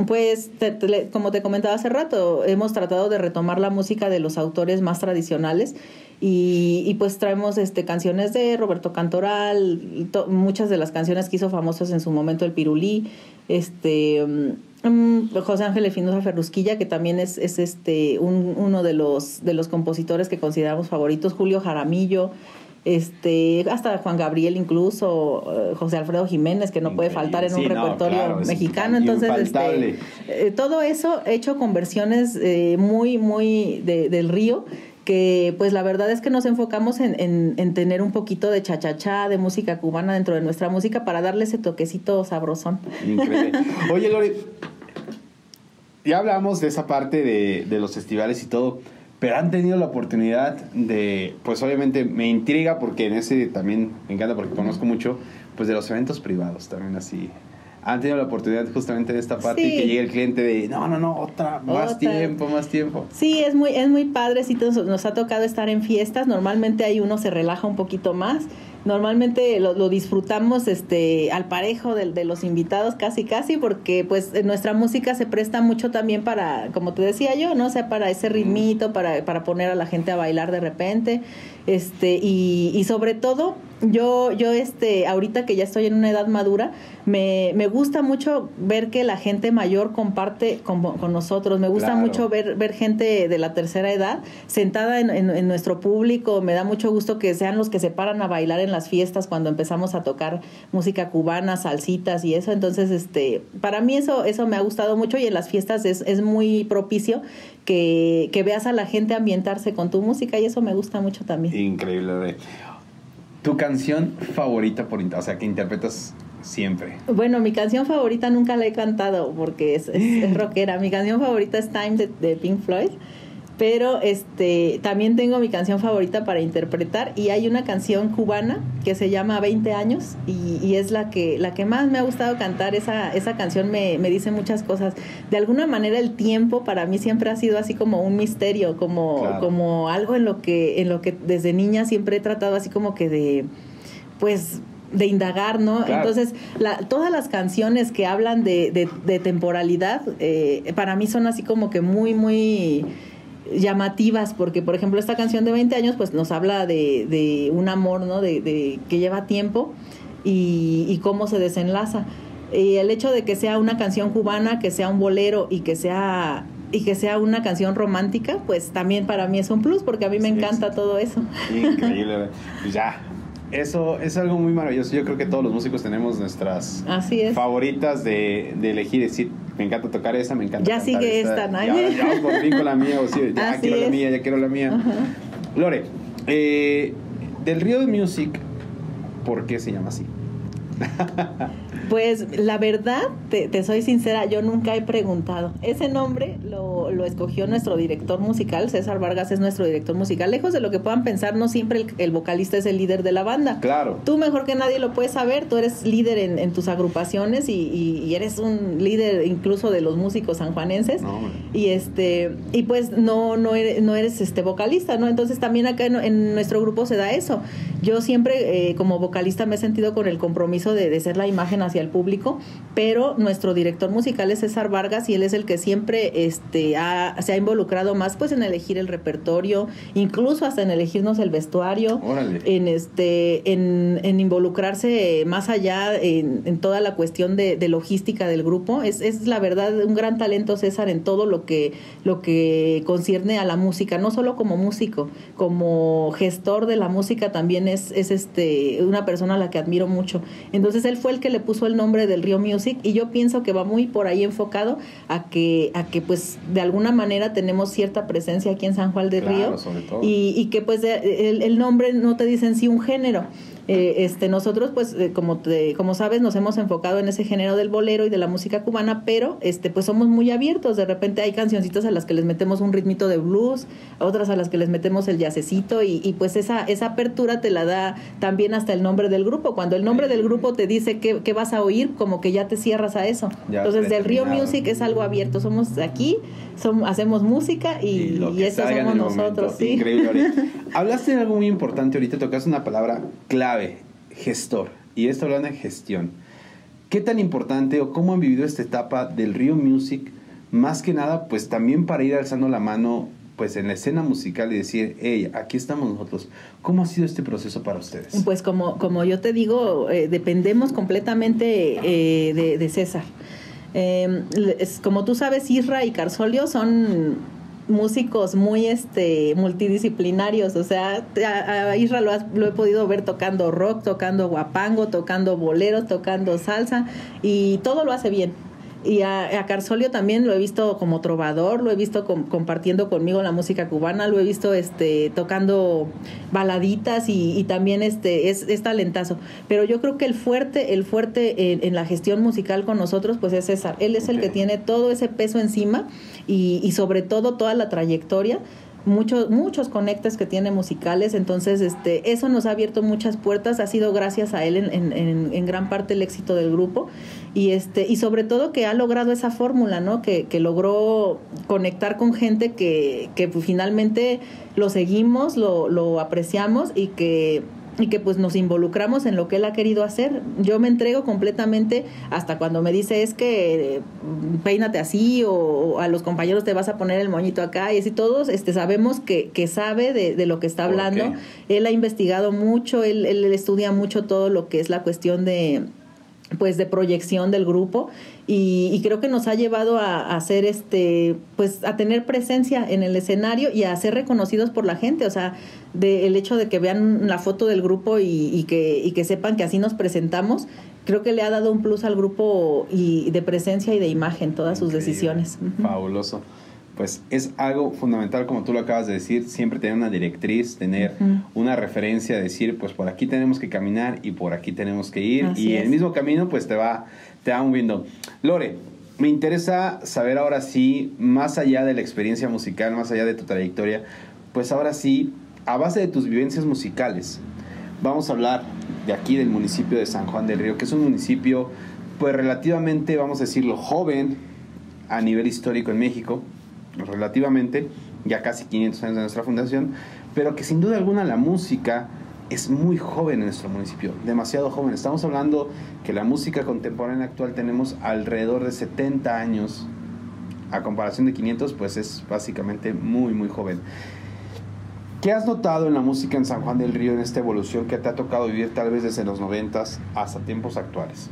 Speaker 2: pues, como te comentaba hace rato, hemos tratado de retomar la música de los autores más tradicionales y, pues traemos este, canciones de Roberto Cantoral, muchas de las canciones que hizo famosas en su momento el Pirulí, este, um, José Ángel Efinosa Ferrusquilla, que también es, es este, un, uno de los, de los compositores que consideramos favoritos, Julio Jaramillo, este hasta Juan Gabriel incluso eh, José Alfredo Jiménez que no puede faltar en un repertorio mexicano. entonces este, eh, todo eso hecho con versiones eh, muy muy de, del río que pues la verdad es que nos enfocamos en, en, en tener un poquito de chachachá, de música cubana dentro de nuestra música para darle ese toquecito sabrosón.
Speaker 1: Increíble. (laughs) Oye, Lori, ya hablamos de esa parte de, de los festivales y todo, pero han tenido la oportunidad de, pues obviamente me intriga porque en ese también me encanta porque conozco mucho, pues de los eventos privados también así. Han tenido la oportunidad justamente de esta parte
Speaker 2: Sí.
Speaker 1: y que llegue el cliente de, no, no, no, otra, más
Speaker 2: Otra.
Speaker 1: tiempo, más tiempo.
Speaker 2: Sí, es muy, es muy padre, sí, nos, nos ha tocado estar en fiestas, normalmente ahí uno se relaja un poquito más, normalmente lo, lo disfrutamos este al parejo de, de los invitados casi casi porque pues nuestra música se presta mucho también para, como te decía yo, ¿no? O sea, para ese ritmito, para, para poner a la gente a bailar de repente, este, y, y sobre todo yo, yo este, ahorita que ya estoy en una edad madura, me, me gusta mucho ver que la gente mayor comparte con, con nosotros. Me gusta
Speaker 1: Claro.
Speaker 2: mucho ver, ver gente de la tercera edad sentada en, en- en nuestro público. Me da mucho gusto que sean los que se paran a bailar en las fiestas cuando empezamos a tocar música cubana, salsitas y eso. Entonces, este, para mí eso, eso me ha gustado mucho y en las fiestas es, es muy propicio que, que veas a la gente ambientarse con tu música y eso me gusta mucho también.
Speaker 1: Increíble. Tu canción favorita, por, inter- o sea, que interpretas siempre.
Speaker 2: Bueno, mi canción favorita nunca la he cantado porque es, es- es (laughs) rockera. Mi canción favorita es Time de, de Pink Floyd. Pero este también tengo mi canción favorita para interpretar y hay una canción cubana que se llama 20 años y, y es la que, la que más me ha gustado cantar. Esa, esa canción me, me dice muchas cosas. De alguna manera el tiempo para mí siempre ha sido así como un misterio, como,
Speaker 1: Claro.
Speaker 2: como algo en lo que, en lo que desde niña siempre he tratado así como que de pues de indagar, ¿no?
Speaker 1: Claro.
Speaker 2: Entonces, la, todas las canciones que hablan de, de, de temporalidad, eh, para mí son así como que muy, muy llamativas, porque por ejemplo esta canción de 20 años pues nos habla de, de un amor, ¿no? De, de que lleva tiempo y, y cómo se desenlaza. Y el hecho de que sea una canción cubana, que sea un bolero y que sea y que sea una canción romántica, pues también para mí es un plus, porque a mí me
Speaker 1: Sí,
Speaker 2: encanta
Speaker 1: sí.
Speaker 2: todo eso.
Speaker 1: Increíble. (laughs) Pues ya. Eso es algo muy maravilloso. Yo creo que todos los músicos tenemos nuestras
Speaker 2: Así es.
Speaker 1: favoritas de, de elegir. Decir, me encanta tocar esa, me encanta.
Speaker 2: Ya sigue esta, ¿no?
Speaker 1: Ya, ya por fin con la mía. O sí, ya
Speaker 2: Así
Speaker 1: quiero la mía, ya quiero la mía.
Speaker 2: Ajá.
Speaker 1: Lore, eh, del Río de Music, ¿por qué se llama así? (laughs)
Speaker 2: Pues la verdad, te, te soy sincera, yo nunca he preguntado. Ese nombre lo, lo escogió nuestro director musical, César Vargas es nuestro director musical. Lejos de lo que puedan pensar, no siempre el, el vocalista es el líder de la banda.
Speaker 1: Claro.
Speaker 2: Tú mejor que nadie lo puedes saber, tú eres líder en, en tus agrupaciones y, y- y eres un líder incluso de los músicos sanjuanenses.
Speaker 1: No.
Speaker 2: Y este, y pues no, no eres, no eres este vocalista, ¿no? Entonces también acá en, en nuestro grupo se da eso. Yo siempre eh, como vocalista me he sentido con el compromiso de, de ser la imagen hacia el público, pero nuestro director musical es César Vargas y él es el que siempre este, ha- se ha involucrado más pues en elegir el repertorio, incluso hasta en elegirnos el vestuario
Speaker 1: Órale.
Speaker 2: en este en, en involucrarse más allá en, en toda la cuestión de, de logística del grupo es, es la verdad un gran talento César en todo lo que lo que concierne a la música no solo como músico como gestor de la música también es, es este una persona a la que admiro mucho entonces él fue el que le puso puso el nombre del Río Music y yo pienso que va muy por ahí enfocado a que, a que pues de alguna manera tenemos cierta presencia aquí en San Juan del Río y, y, que pues el, el nombre no te dice en sí un género, eh, este, nosotros, pues, eh, como, como sabes, nos hemos enfocado en ese género del bolero y de la música cubana, pero este, pues somos muy abiertos. De repente hay cancioncitas a las que les metemos un ritmito de blues, otras a las que les metemos el yacecito y, y pues esa, esa apertura te la da también hasta el nombre del grupo. Cuando el nombre del grupo te dice qué, vas a oír, como que ya te cierras a eso. Entonces, del Río Music es algo abierto. Somos aquí, hacemos música y, eso somos nosotros. ¿sí?
Speaker 1: Increíble. (laughs) Hablaste de algo muy importante ahorita, tocaste una palabra clave gestor. Y esto hablando de gestión. ¿Qué tan importante o cómo han vivido esta etapa del Rio Music? Más que nada, pues también para ir alzando la mano pues en la escena musical y decir, hey, aquí estamos nosotros. ¿Cómo ha sido este proceso para ustedes?
Speaker 2: Pues como, como yo te digo, eh, dependemos completamente eh, de, César. Eh, como tú sabes, Isra y Carsolio son músicos muy este multidisciplinarios, o sea, a, Isra lo, lo, he podido ver tocando rock, tocando guapango, tocando boleros, tocando salsa y todo lo hace bien. Y a, a, Carsolio también lo he visto como trovador, lo he visto compartiendo conmigo la música cubana, lo he visto este tocando baladitas y, también este es, es, talentazo. Pero yo creo que el fuerte, el fuerte en, la gestión musical con nosotros, pues es César. Él es el que tiene todo ese peso encima y, y sobre todo toda la trayectoria muchos muchos conectes que tiene musicales entonces este eso nos ha abierto muchas puertas ha sido gracias a él en, en, en gran parte el éxito del grupo y este y sobre todo que ha logrado esa fórmula no que, que logró conectar con gente que, que finalmente lo seguimos lo, lo apreciamos y que y que pues nos involucramos en lo que él ha querido hacer. Yo me entrego completamente hasta cuando me dice es que mm, peínate así o, a los compañeros te vas a poner el moñito acá y así todos este, sabemos que, que sabe de, de, lo que está hablando. Él ha investigado mucho, él, él estudia mucho todo lo que es la cuestión de pues de proyección del grupo y, creo que nos ha llevado a, hacer este pues a tener presencia en el escenario y a ser reconocidos por la gente. O sea de, el hecho de que vean la foto del grupo y, que, y que sepan que así nos presentamos creo que le ha dado un plus al grupo y de presencia y de imagen todas sus decisiones.
Speaker 1: Fabuloso. Pues es algo fundamental, como tú lo acabas de decir, siempre tener una directriz, tener una referencia, decir, pues por aquí tenemos que caminar y por aquí tenemos que ir. y el mismo camino, pues te va, te va moviendo. Lore, me interesa saber ahora sí, más allá de la experiencia musical, más allá de tu trayectoria, pues ahora sí, a base de tus vivencias musicales, vamos a hablar de aquí del municipio de San Juan del Río, que es un municipio, pues relativamente, vamos a decirlo, joven a nivel histórico en México relativamente, ya casi 500 años de nuestra fundación, pero que sin duda alguna la música es muy joven en nuestro municipio, demasiado joven. Estamos hablando que la música contemporánea actual tenemos alrededor de 70 años, a comparación de 500, pues es básicamente muy, muy joven. ¿Qué has notado en la música en San Juan del Río en esta evolución que te ha tocado vivir tal vez desde los 90 hasta tiempos actuales?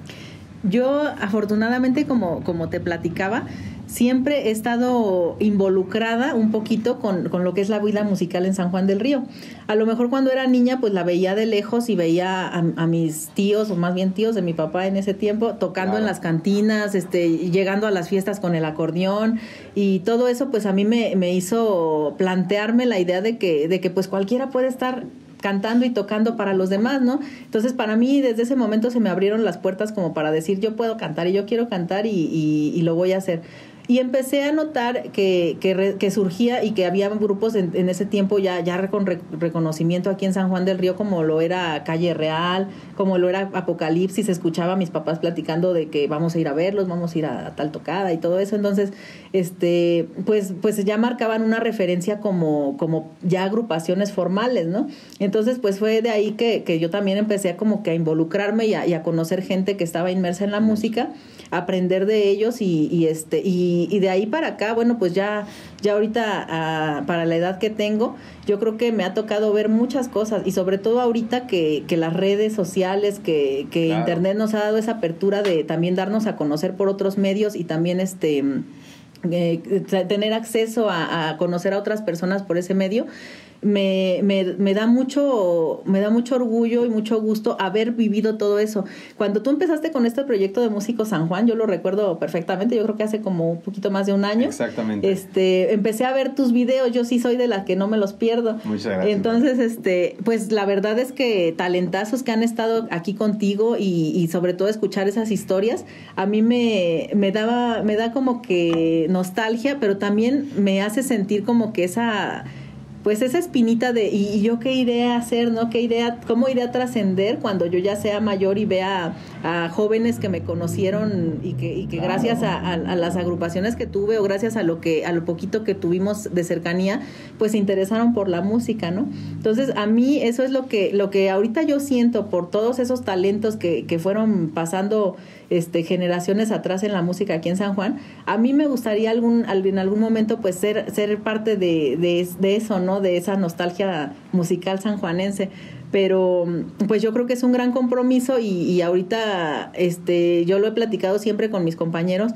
Speaker 2: Yo afortunadamente, como, como te platicaba, siempre he estado involucrada un poquito con, lo que es la vida musical en San Juan del Río. A lo mejor cuando era niña, pues la veía de lejos y veía a, mis tíos, o más bien tíos de mi papá en ese tiempo, tocando en las cantinas, este, llegando a las fiestas con el acordeón y todo eso, pues a mí me, me hizo plantearme la idea de que, de que pues cualquiera puede estar cantando y tocando para los demás, ¿no? Entonces, para mí, desde ese momento se me abrieron las puertas como para decir, yo puedo cantar y yo quiero cantar y, y lo voy a hacer. Y empecé a notar que, que, surgía y que había grupos en, ese tiempo ya, ya con reconocimiento aquí en San Juan del Río, como lo era Calle Real, como lo era Apocalipsis. Escuchaba a mis papás platicando de que vamos a ir a verlos, vamos a ir a, tal tocada y todo eso. Entonces, este, pues, pues ya marcaban una referencia como, como ya agrupaciones formales, ¿no? Entonces, pues fue de ahí que, que yo también empecé a como que a involucrarme y a, y a conocer gente que estaba inmersa en la música aprender de ellos y, y este y, y, de ahí para acá bueno pues ya ya ahorita ah, para la edad que tengo yo creo que me ha tocado ver muchas cosas y sobre todo ahorita que, que las redes sociales que, que internet nos ha dado esa apertura de también darnos a conocer por otros medios y también este eh, tener acceso a, a, conocer a otras personas por ese medio me, me, me, da mucho, me da mucho orgullo y mucho gusto haber vivido todo eso. Cuando tú empezaste con este proyecto de Músico San Juan, yo lo recuerdo perfectamente, yo creo que hace como un poquito más de un año.
Speaker 1: Exactamente.
Speaker 2: Este, empecé a ver tus videos, yo sí soy de la que no me los pierdo.
Speaker 1: Muchas gracias.
Speaker 2: Entonces, este, pues la verdad es que talentazos que han estado aquí contigo y, y sobre todo escuchar esas historias, a mí me, me daba, me da como que nostalgia, pero también me hace sentir como que esa pues esa espinita de, ¿y, yo qué iré a hacer, no? ¿Qué iré ¿Cómo iré a trascender cuando yo ya sea mayor y vea a, jóvenes que me conocieron y que, y que gracias a, las agrupaciones que tuve o gracias a lo que a lo poquito que tuvimos de cercanía, pues se interesaron por la música, ¿no? Entonces, a mí eso es lo que, lo que ahorita yo siento por todos esos talentos que, que fueron pasando este, generaciones atrás en la música aquí en San Juan, a mí me gustaría algún, en algún momento pues ser, ser parte de, de, eso, ¿no? De esa nostalgia musical sanjuanense pero pues yo creo que es un gran compromiso y, y, ahorita este yo lo he platicado siempre con mis compañeros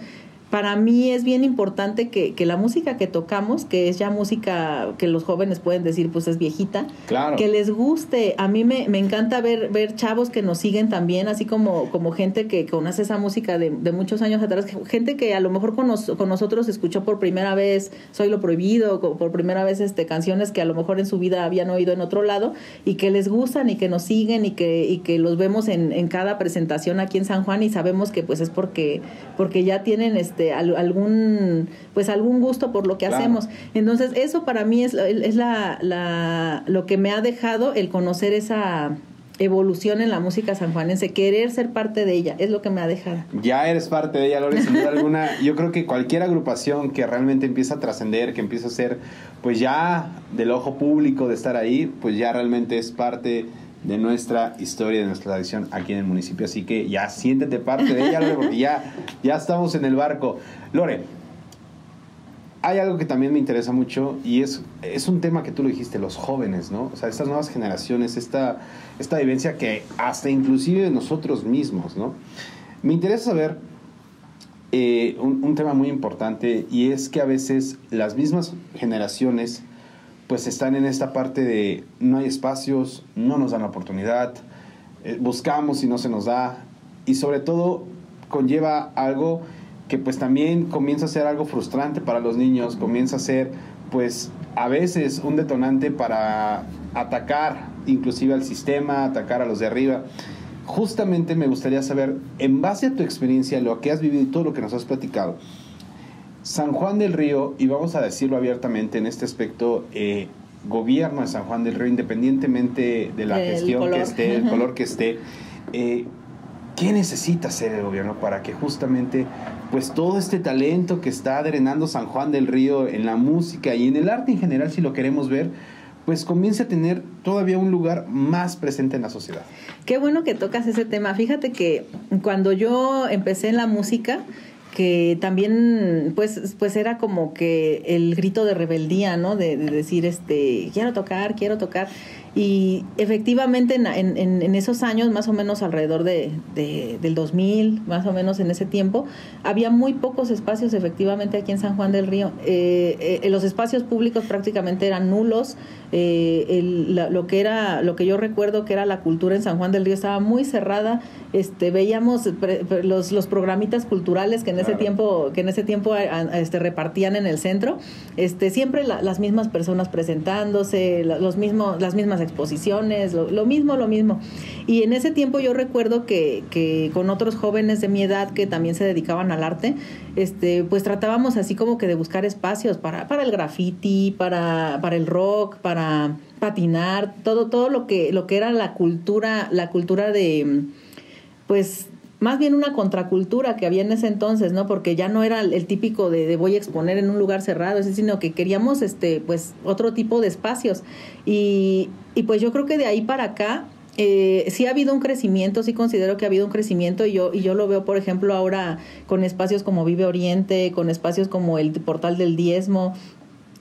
Speaker 2: para mí es bien importante que, que, la música que tocamos, que es ya música que los jóvenes pueden decir, pues es viejita, que les guste. A mí me, me, encanta ver, ver chavos que nos siguen también, así como, como gente que conoce esa música de, de muchos años atrás, gente que a lo mejor con, con, nosotros escuchó por primera vez Soy lo Prohibido, por primera vez este, canciones que a lo mejor en su vida habían oído en otro lado y que les gustan y que nos siguen y que, y que los vemos en, en cada presentación aquí en San Juan y sabemos que pues es porque, porque ya tienen este este, algún pues algún gusto por lo que hacemos entonces eso para mí es, es la, la, lo que me ha dejado el conocer esa evolución en la música sanjuanense, querer ser parte de ella, es lo que me ha dejado.
Speaker 1: Ya eres parte de ella, Lore, sin duda (laughs) alguna. Yo creo que cualquier agrupación que realmente empieza a trascender, que empieza a ser, pues ya del ojo público de estar ahí, pues ya realmente es parte de nuestra historia, de nuestra tradición aquí en el municipio. Así que ya siéntete parte de ella, Lore, porque ya, ya estamos en el barco. Lore, hay algo que también me interesa mucho y es, es un tema que tú lo dijiste, los jóvenes, ¿no? O sea, estas nuevas generaciones, esta, esta vivencia que hasta inclusive nosotros mismos, ¿no? Me interesa saber eh, un, un tema muy importante y es que a veces las mismas generaciones pues están en esta parte de no hay espacios, no nos dan la oportunidad, eh, buscamos y no se nos da, y sobre todo conlleva algo que pues también comienza a ser algo frustrante para los niños, comienza a ser pues a veces un detonante para atacar inclusive al sistema, atacar a los de arriba. Justamente me gustaría saber, en base a tu experiencia, lo que has vivido todo lo que nos has platicado, San Juan del Río, y vamos a decirlo abiertamente en este aspecto, eh, gobierno de San Juan del Río, independientemente de la gestión que esté, el color que esté, eh, ¿qué necesita hacer el gobierno para que justamente pues todo este talento que está drenando San Juan del Río en la música y en el arte en general, si lo queremos ver, pues comience a tener todavía un lugar más presente en la sociedad.
Speaker 2: Qué bueno que tocas ese tema. Fíjate que cuando yo empecé en la música, que también pues pues era como que el grito de rebeldía no de, de, decir este quiero tocar quiero tocar y efectivamente en, en, en, esos años, más o menos alrededor de, de, del 2000, más o menos en ese tiempo, había muy pocos espacios efectivamente aquí en San Juan del Río. Eh, eh, los espacios públicos prácticamente eran nulos. Eh, el, lo que era, lo que yo recuerdo que era la cultura en San Juan del Río estaba muy cerrada. Este, veíamos los, los programitas culturales que en ese tiempo, que en ese tiempo este, repartían en el centro. Este, siempre la, las mismas personas presentándose, los mismos, las mismas exposiciones, lo, mismo, lo mismo. Y en ese tiempo yo recuerdo que, que, con otros jóvenes de mi edad que también se dedicaban al arte, este, pues tratábamos así como que de buscar espacios para, para el graffiti, para, para el rock, para patinar, todo, todo lo que, lo que era la cultura, la cultura de pues más bien una contracultura que había en ese entonces, ¿no? Porque ya no era el, típico de, voy a exponer en un lugar cerrado, sino que queríamos este, pues, otro tipo de espacios. Y, y pues yo creo que de ahí para acá eh, sí ha habido un crecimiento, sí considero que ha habido un crecimiento y yo, y yo lo veo, por ejemplo, ahora con espacios como Vive Oriente, con espacios como el portal del diezmo,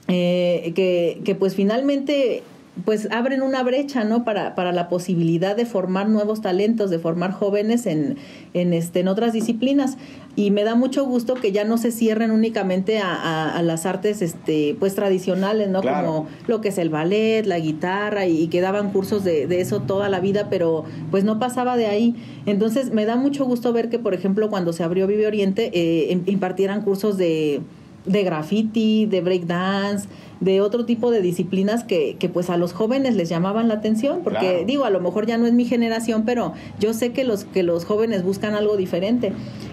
Speaker 2: eh, que, que pues finalmente pues abren una brecha, ¿no? Para, para la posibilidad de formar nuevos talentos, de formar jóvenes en, en, este, en otras disciplinas. Y me da mucho gusto que ya no se cierren únicamente a, a, las artes este, pues tradicionales, ¿no? Como lo que es el ballet, la guitarra, y, que daban cursos de, de, eso toda la vida, pero pues no pasaba de ahí. Entonces me da mucho gusto ver que, por ejemplo, cuando se abrió Vive Oriente, eh, impartieran cursos de, de graffiti, de breakdance, de otro tipo de disciplinas que, que pues a los jóvenes les llamaban la atención, porque digo, a lo mejor ya no es mi generación, pero yo sé que los, que los jóvenes buscan algo diferente.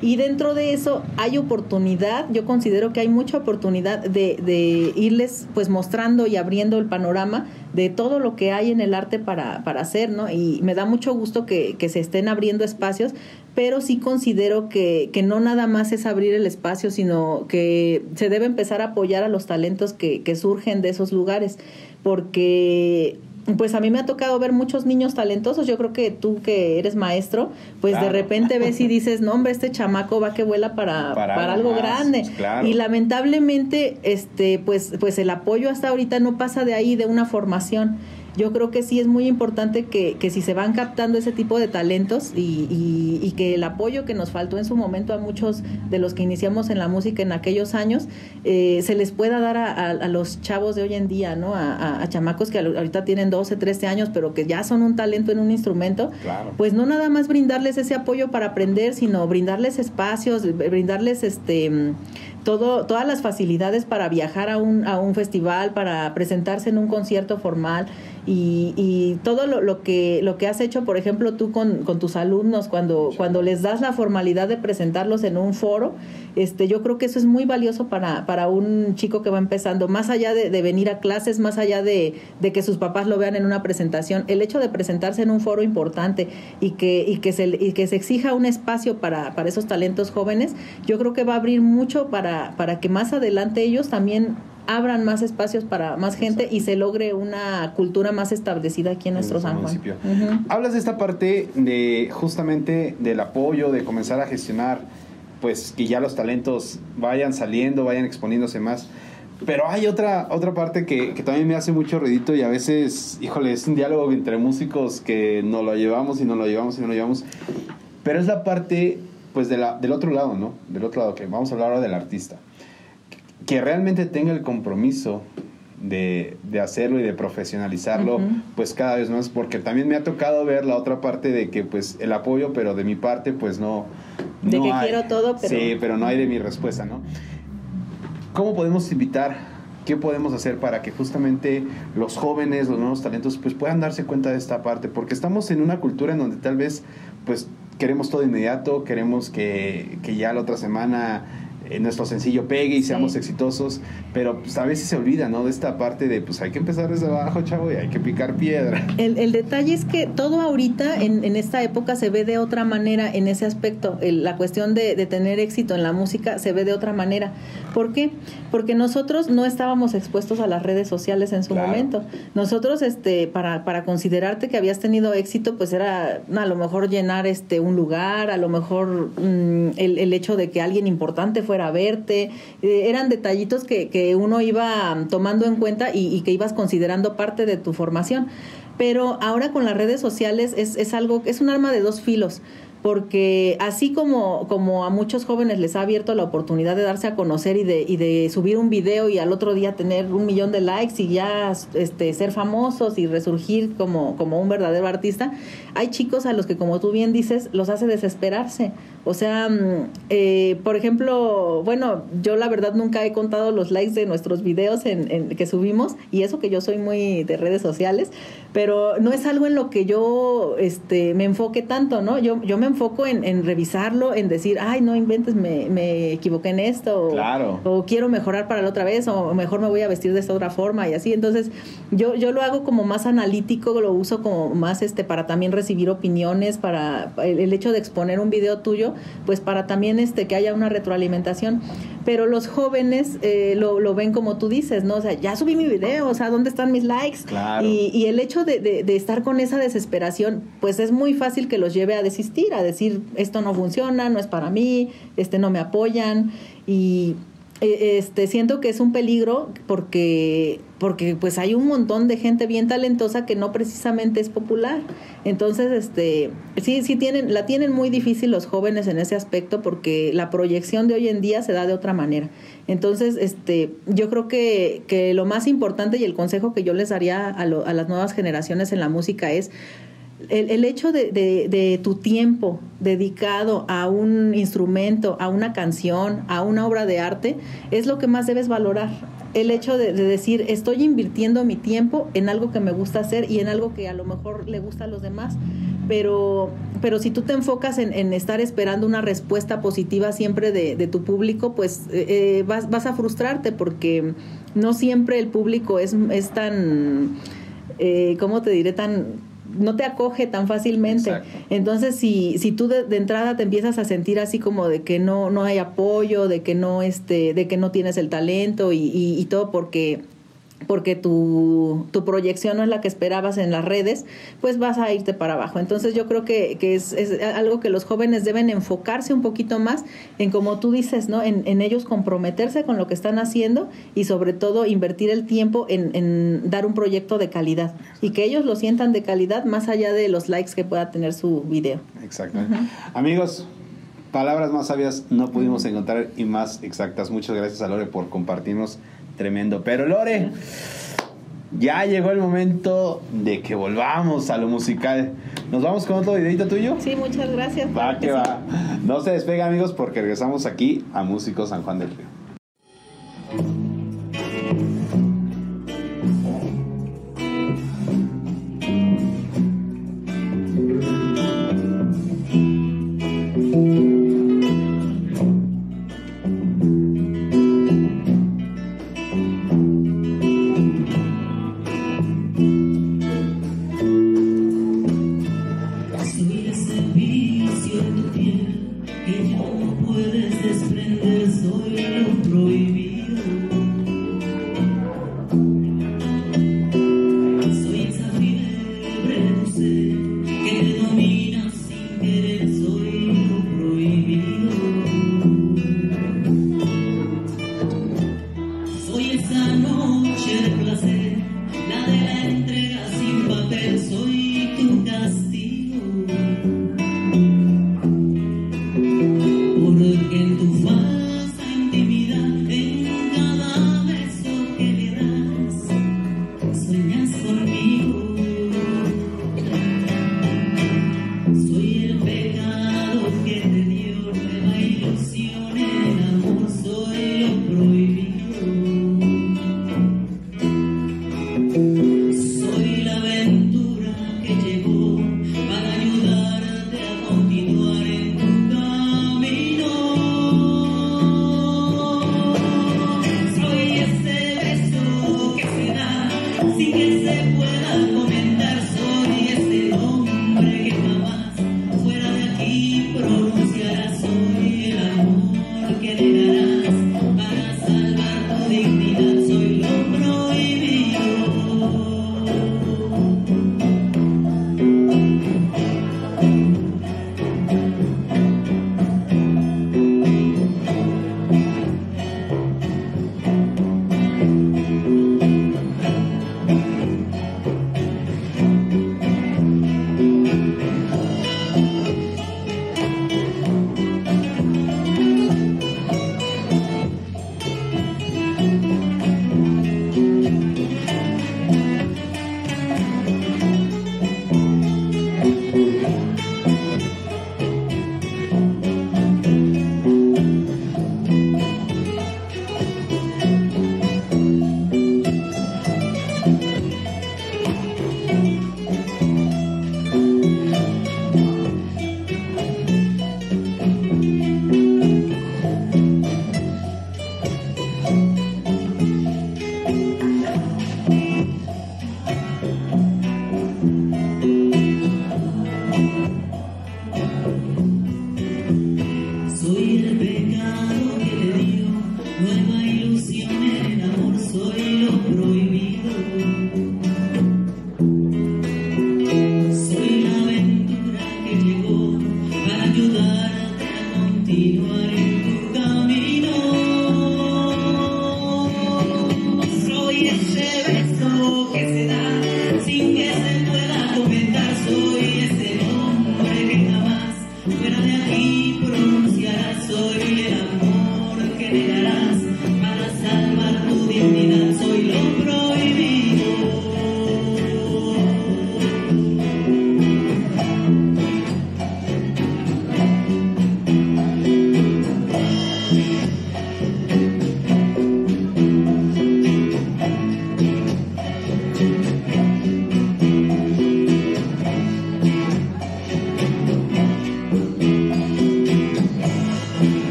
Speaker 2: Y dentro de eso hay oportunidad, yo considero que hay mucha oportunidad de, de irles pues mostrando y abriendo el panorama de todo lo que hay en el arte para, para hacer, ¿no? Y me da mucho gusto que, que se estén abriendo espacios, pero sí considero que, que, no nada más es abrir el espacio, sino que se debe empezar a apoyar a los talentos que, que surgen de esos lugares, porque pues a mí me ha tocado ver muchos niños talentosos. Yo creo que tú que eres maestro, pues de repente ves y (laughs) dices, no hombre, este chamaco va que vuela para, para, algo, grande. Y lamentablemente, este, pues, pues el apoyo hasta ahorita no pasa de ahí, de una formación yo creo que sí es muy importante que, que si se van captando ese tipo de talentos y, y, que el apoyo que nos faltó en su momento a muchos de los que iniciamos en la música en aquellos años, eh, se les pueda dar a, a, los chavos de hoy en día, ¿no? A, a, chamacos que ahorita tienen 12, 13 años, pero que ya son un talento en un instrumento, pues no nada más brindarles ese apoyo para aprender, sino brindarles espacios, brindarles este todo, todas las facilidades para viajar a un, a un festival, para presentarse en un concierto formal y, y todo lo, lo, que, lo que has hecho, por ejemplo, tú con, con tus alumnos, cuando, cuando les das la formalidad de presentarlos en un foro, este, yo creo que eso es muy valioso para, para un chico que va empezando, más allá de, de venir a clases, más allá de, de, que sus papás lo vean en una presentación, el hecho de presentarse en un foro importante y que, y que, se, y que se exija un espacio para, para esos talentos jóvenes, yo creo que va a abrir mucho para, para que más adelante ellos también abran más espacios para más gente y se logre una cultura más establecida aquí en nuestro San Juan.
Speaker 1: Hablas de esta parte de justamente del apoyo, de comenzar a gestionar, pues que ya los talentos vayan saliendo, vayan exponiéndose más. Pero hay otra, otra parte que, que también me hace mucho ruidito y a veces, híjole, es un diálogo entre músicos que no lo llevamos y no lo llevamos y no lo llevamos. Pero es la parte, pues, de la, del otro lado, ¿no? Del otro lado, que vamos a hablar ahora del artista que realmente tenga el compromiso de, de hacerlo y de profesionalizarlo, pues cada vez más, porque también me ha tocado ver la otra parte de que pues el apoyo, pero de mi parte pues no...
Speaker 2: De que quiero todo,
Speaker 1: pero... Sí, pero no hay de mi respuesta, ¿no? ¿Cómo podemos invitar? ¿Qué podemos hacer para que justamente los jóvenes, los nuevos talentos, pues puedan darse cuenta de esta parte? Porque estamos en una cultura en donde tal vez pues queremos todo inmediato, queremos que, que ya la otra semana eh, nuestro sencillo pegue y seamos exitosos, pero pues, a veces se olvida, ¿no? De esta parte de, pues hay que empezar desde abajo, chavo, y hay que picar piedra.
Speaker 2: El, el detalle es que todo ahorita, en, en, esta época, se ve de otra manera en ese aspecto. la cuestión de, de, tener éxito en la música se ve de otra manera. ¿Por qué? Porque nosotros no estábamos expuestos a las redes sociales en su momento. Nosotros, este, para, para considerarte que habías tenido éxito, pues era a lo mejor llenar este un lugar, a lo mejor mm, el, el hecho de que alguien importante fuera verte. Eh, eran detallitos que, que, uno iba tomando en cuenta y, y, que ibas considerando parte de tu formación. Pero ahora con las redes sociales es, es algo, es un arma de dos filos porque así como, como a muchos jóvenes les ha abierto la oportunidad de darse a conocer y de, y de subir un video y al otro día tener un millón de likes y ya este, ser famosos y resurgir como, como un verdadero artista, hay chicos a los que, como tú bien dices, los hace desesperarse. O sea, mm, eh, por ejemplo, bueno, yo la verdad nunca he contado los likes de nuestros videos en, que subimos y eso que yo soy muy de redes sociales, pero no es algo en lo que yo este, me enfoque tanto, ¿no? Yo, yo me enfoco en, en revisarlo, en decir, ay, no inventes, me, me equivoqué en esto, o, quiero mejorar para la otra vez, o mejor me voy a vestir de esta otra forma y así. Entonces, yo, yo lo hago como más analítico, lo uso como más este para también recibir opiniones, para el, hecho de exponer un video tuyo, pues para también este que haya una retroalimentación. Pero los jóvenes eh, lo, lo, ven como tú dices, ¿no? O sea, ya subí mi video, o sea, ¿dónde están mis likes? Y, y el hecho de, de, de estar con esa desesperación, pues es muy fácil que los lleve a desistir, a decir, esto no funciona, no es para mí, este no me apoyan y este, siento que es un peligro porque, porque pues hay un montón de gente bien talentosa que no precisamente es popular. Entonces, este, sí, sí tienen, la tienen muy difícil los jóvenes en ese aspecto porque la proyección de hoy en día se da de otra manera. Entonces, este, yo creo que, que lo más importante y el consejo que yo les daría a, a las nuevas generaciones en la música es el, hecho de, de, tu tiempo dedicado a un instrumento, a una canción, a una obra de arte, es lo que más debes valorar. El hecho de, decir, estoy invirtiendo mi tiempo en algo que me gusta hacer y en algo que a lo mejor le gusta a los demás, pero, pero si tú te enfocas en, estar esperando una respuesta positiva siempre de, tu público, pues eh, eh, vas, vas, a frustrarte porque no siempre el público es, es tan... Eh, ¿cómo te diré? Tan, no te acoge tan fácilmente. Entonces, si, si tú de, entrada te empiezas a sentir así como de que no, no hay apoyo, de que no, este, de que no tienes el talento y, y todo porque porque tu, tu, proyección no es la que esperabas en las redes, pues vas a irte para abajo. Entonces yo creo que, que es, es, algo que los jóvenes deben enfocarse un poquito más en, como tú dices, ¿no? En, en ellos comprometerse con lo que están haciendo y sobre todo invertir el tiempo en, en, dar un proyecto de calidad y que ellos lo sientan de calidad más allá de los likes que pueda tener su video.
Speaker 1: Exacto. Amigos, palabras más sabias no pudimos encontrar y más exactas. Muchas gracias a Lore por compartirnos tremendo. Pero Lore, ya llegó el momento de que volvamos a lo musical. ¿Nos vamos con otro videito tuyo?
Speaker 2: Sí, muchas gracias.
Speaker 1: Va que va. No se despega amigos porque regresamos aquí a Músicos San Juan del Río.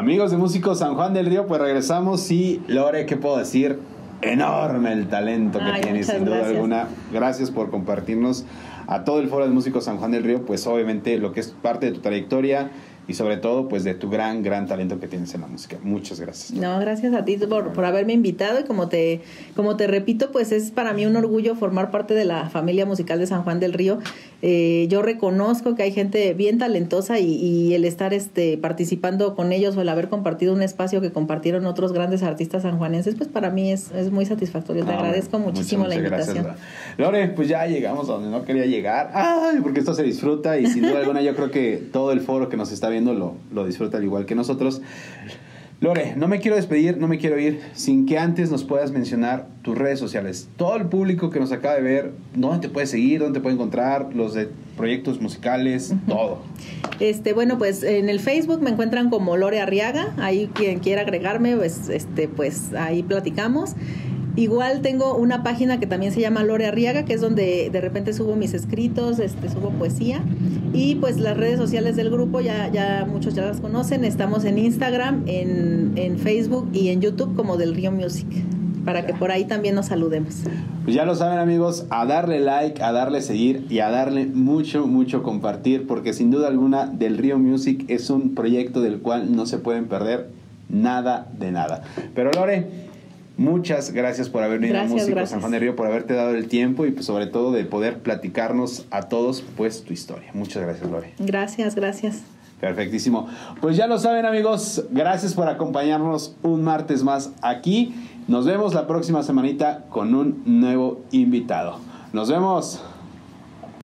Speaker 1: Amigos de Músicos San Juan del Río, pues regresamos y Lore, ¿qué puedo decir? Enorme el talento que
Speaker 2: Ay,
Speaker 1: tienes, sin duda
Speaker 2: gracias.
Speaker 1: alguna. Gracias por compartirnos a todo el foro de Músicos San Juan del Río, pues obviamente lo que es parte de tu trayectoria y sobre todo pues de tu gran, gran talento que tienes en la música. Muchas gracias.
Speaker 2: No, gracias a ti por, por haberme invitado y como te, como te repito, pues es para mí un orgullo formar parte de la familia musical de San Juan del Río. Eh, yo reconozco que hay gente bien talentosa y, y el estar este, participando con ellos o el haber compartido un espacio que compartieron otros grandes artistas sanjuanenses, pues para mí es, es muy satisfactorio. Te
Speaker 1: No,
Speaker 2: agradezco
Speaker 1: muchas,
Speaker 2: muchísimo la invitación.
Speaker 1: gracias, Lore, pues ya llegamos a donde no quería llegar. Ay, porque esto se disfruta y sin duda alguna yo creo que todo el foro que nos está viendo lo, lo disfruta al igual que nosotros. Lore, no me quiero despedir, no me quiero ir sin que antes nos puedas mencionar tus redes sociales. Todo el público que nos acaba de ver, dónde te puede seguir, dónde te puede encontrar, los de proyectos musicales, todo.
Speaker 2: Este, bueno, pues en el Facebook me encuentran como Lore Arriaga, ahí quien quiera agregarme, pues, este, pues ahí platicamos. Igual tengo una página que también se llama Lore Arriaga, que es donde de repente subo mis escritos, este, subo poesía. Y pues las redes sociales del grupo ya, ya muchos ya las conocen. Estamos en Instagram, en, en Facebook y en YouTube como del Río Music, para que por ahí también nos saludemos.
Speaker 1: Pues ya lo saben amigos, a darle like, a darle seguir y a darle mucho, mucho compartir, porque sin duda alguna Del Río Music es un proyecto del cual no se pueden perder nada de nada. Pero Lore, muchas gracias por haber venido
Speaker 2: Gracias,
Speaker 1: a Músico
Speaker 2: gracias.
Speaker 1: San Juan de Río, por haberte dado el tiempo y pues sobre todo de poder platicarnos a todos pues tu historia. Muchas gracias Lore.
Speaker 2: Gracias, gracias.
Speaker 1: Perfectísimo. Pues ya lo saben amigos, gracias por acompañarnos un martes más aquí. Nos vemos la próxima semanita con un nuevo invitado. Nos vemos.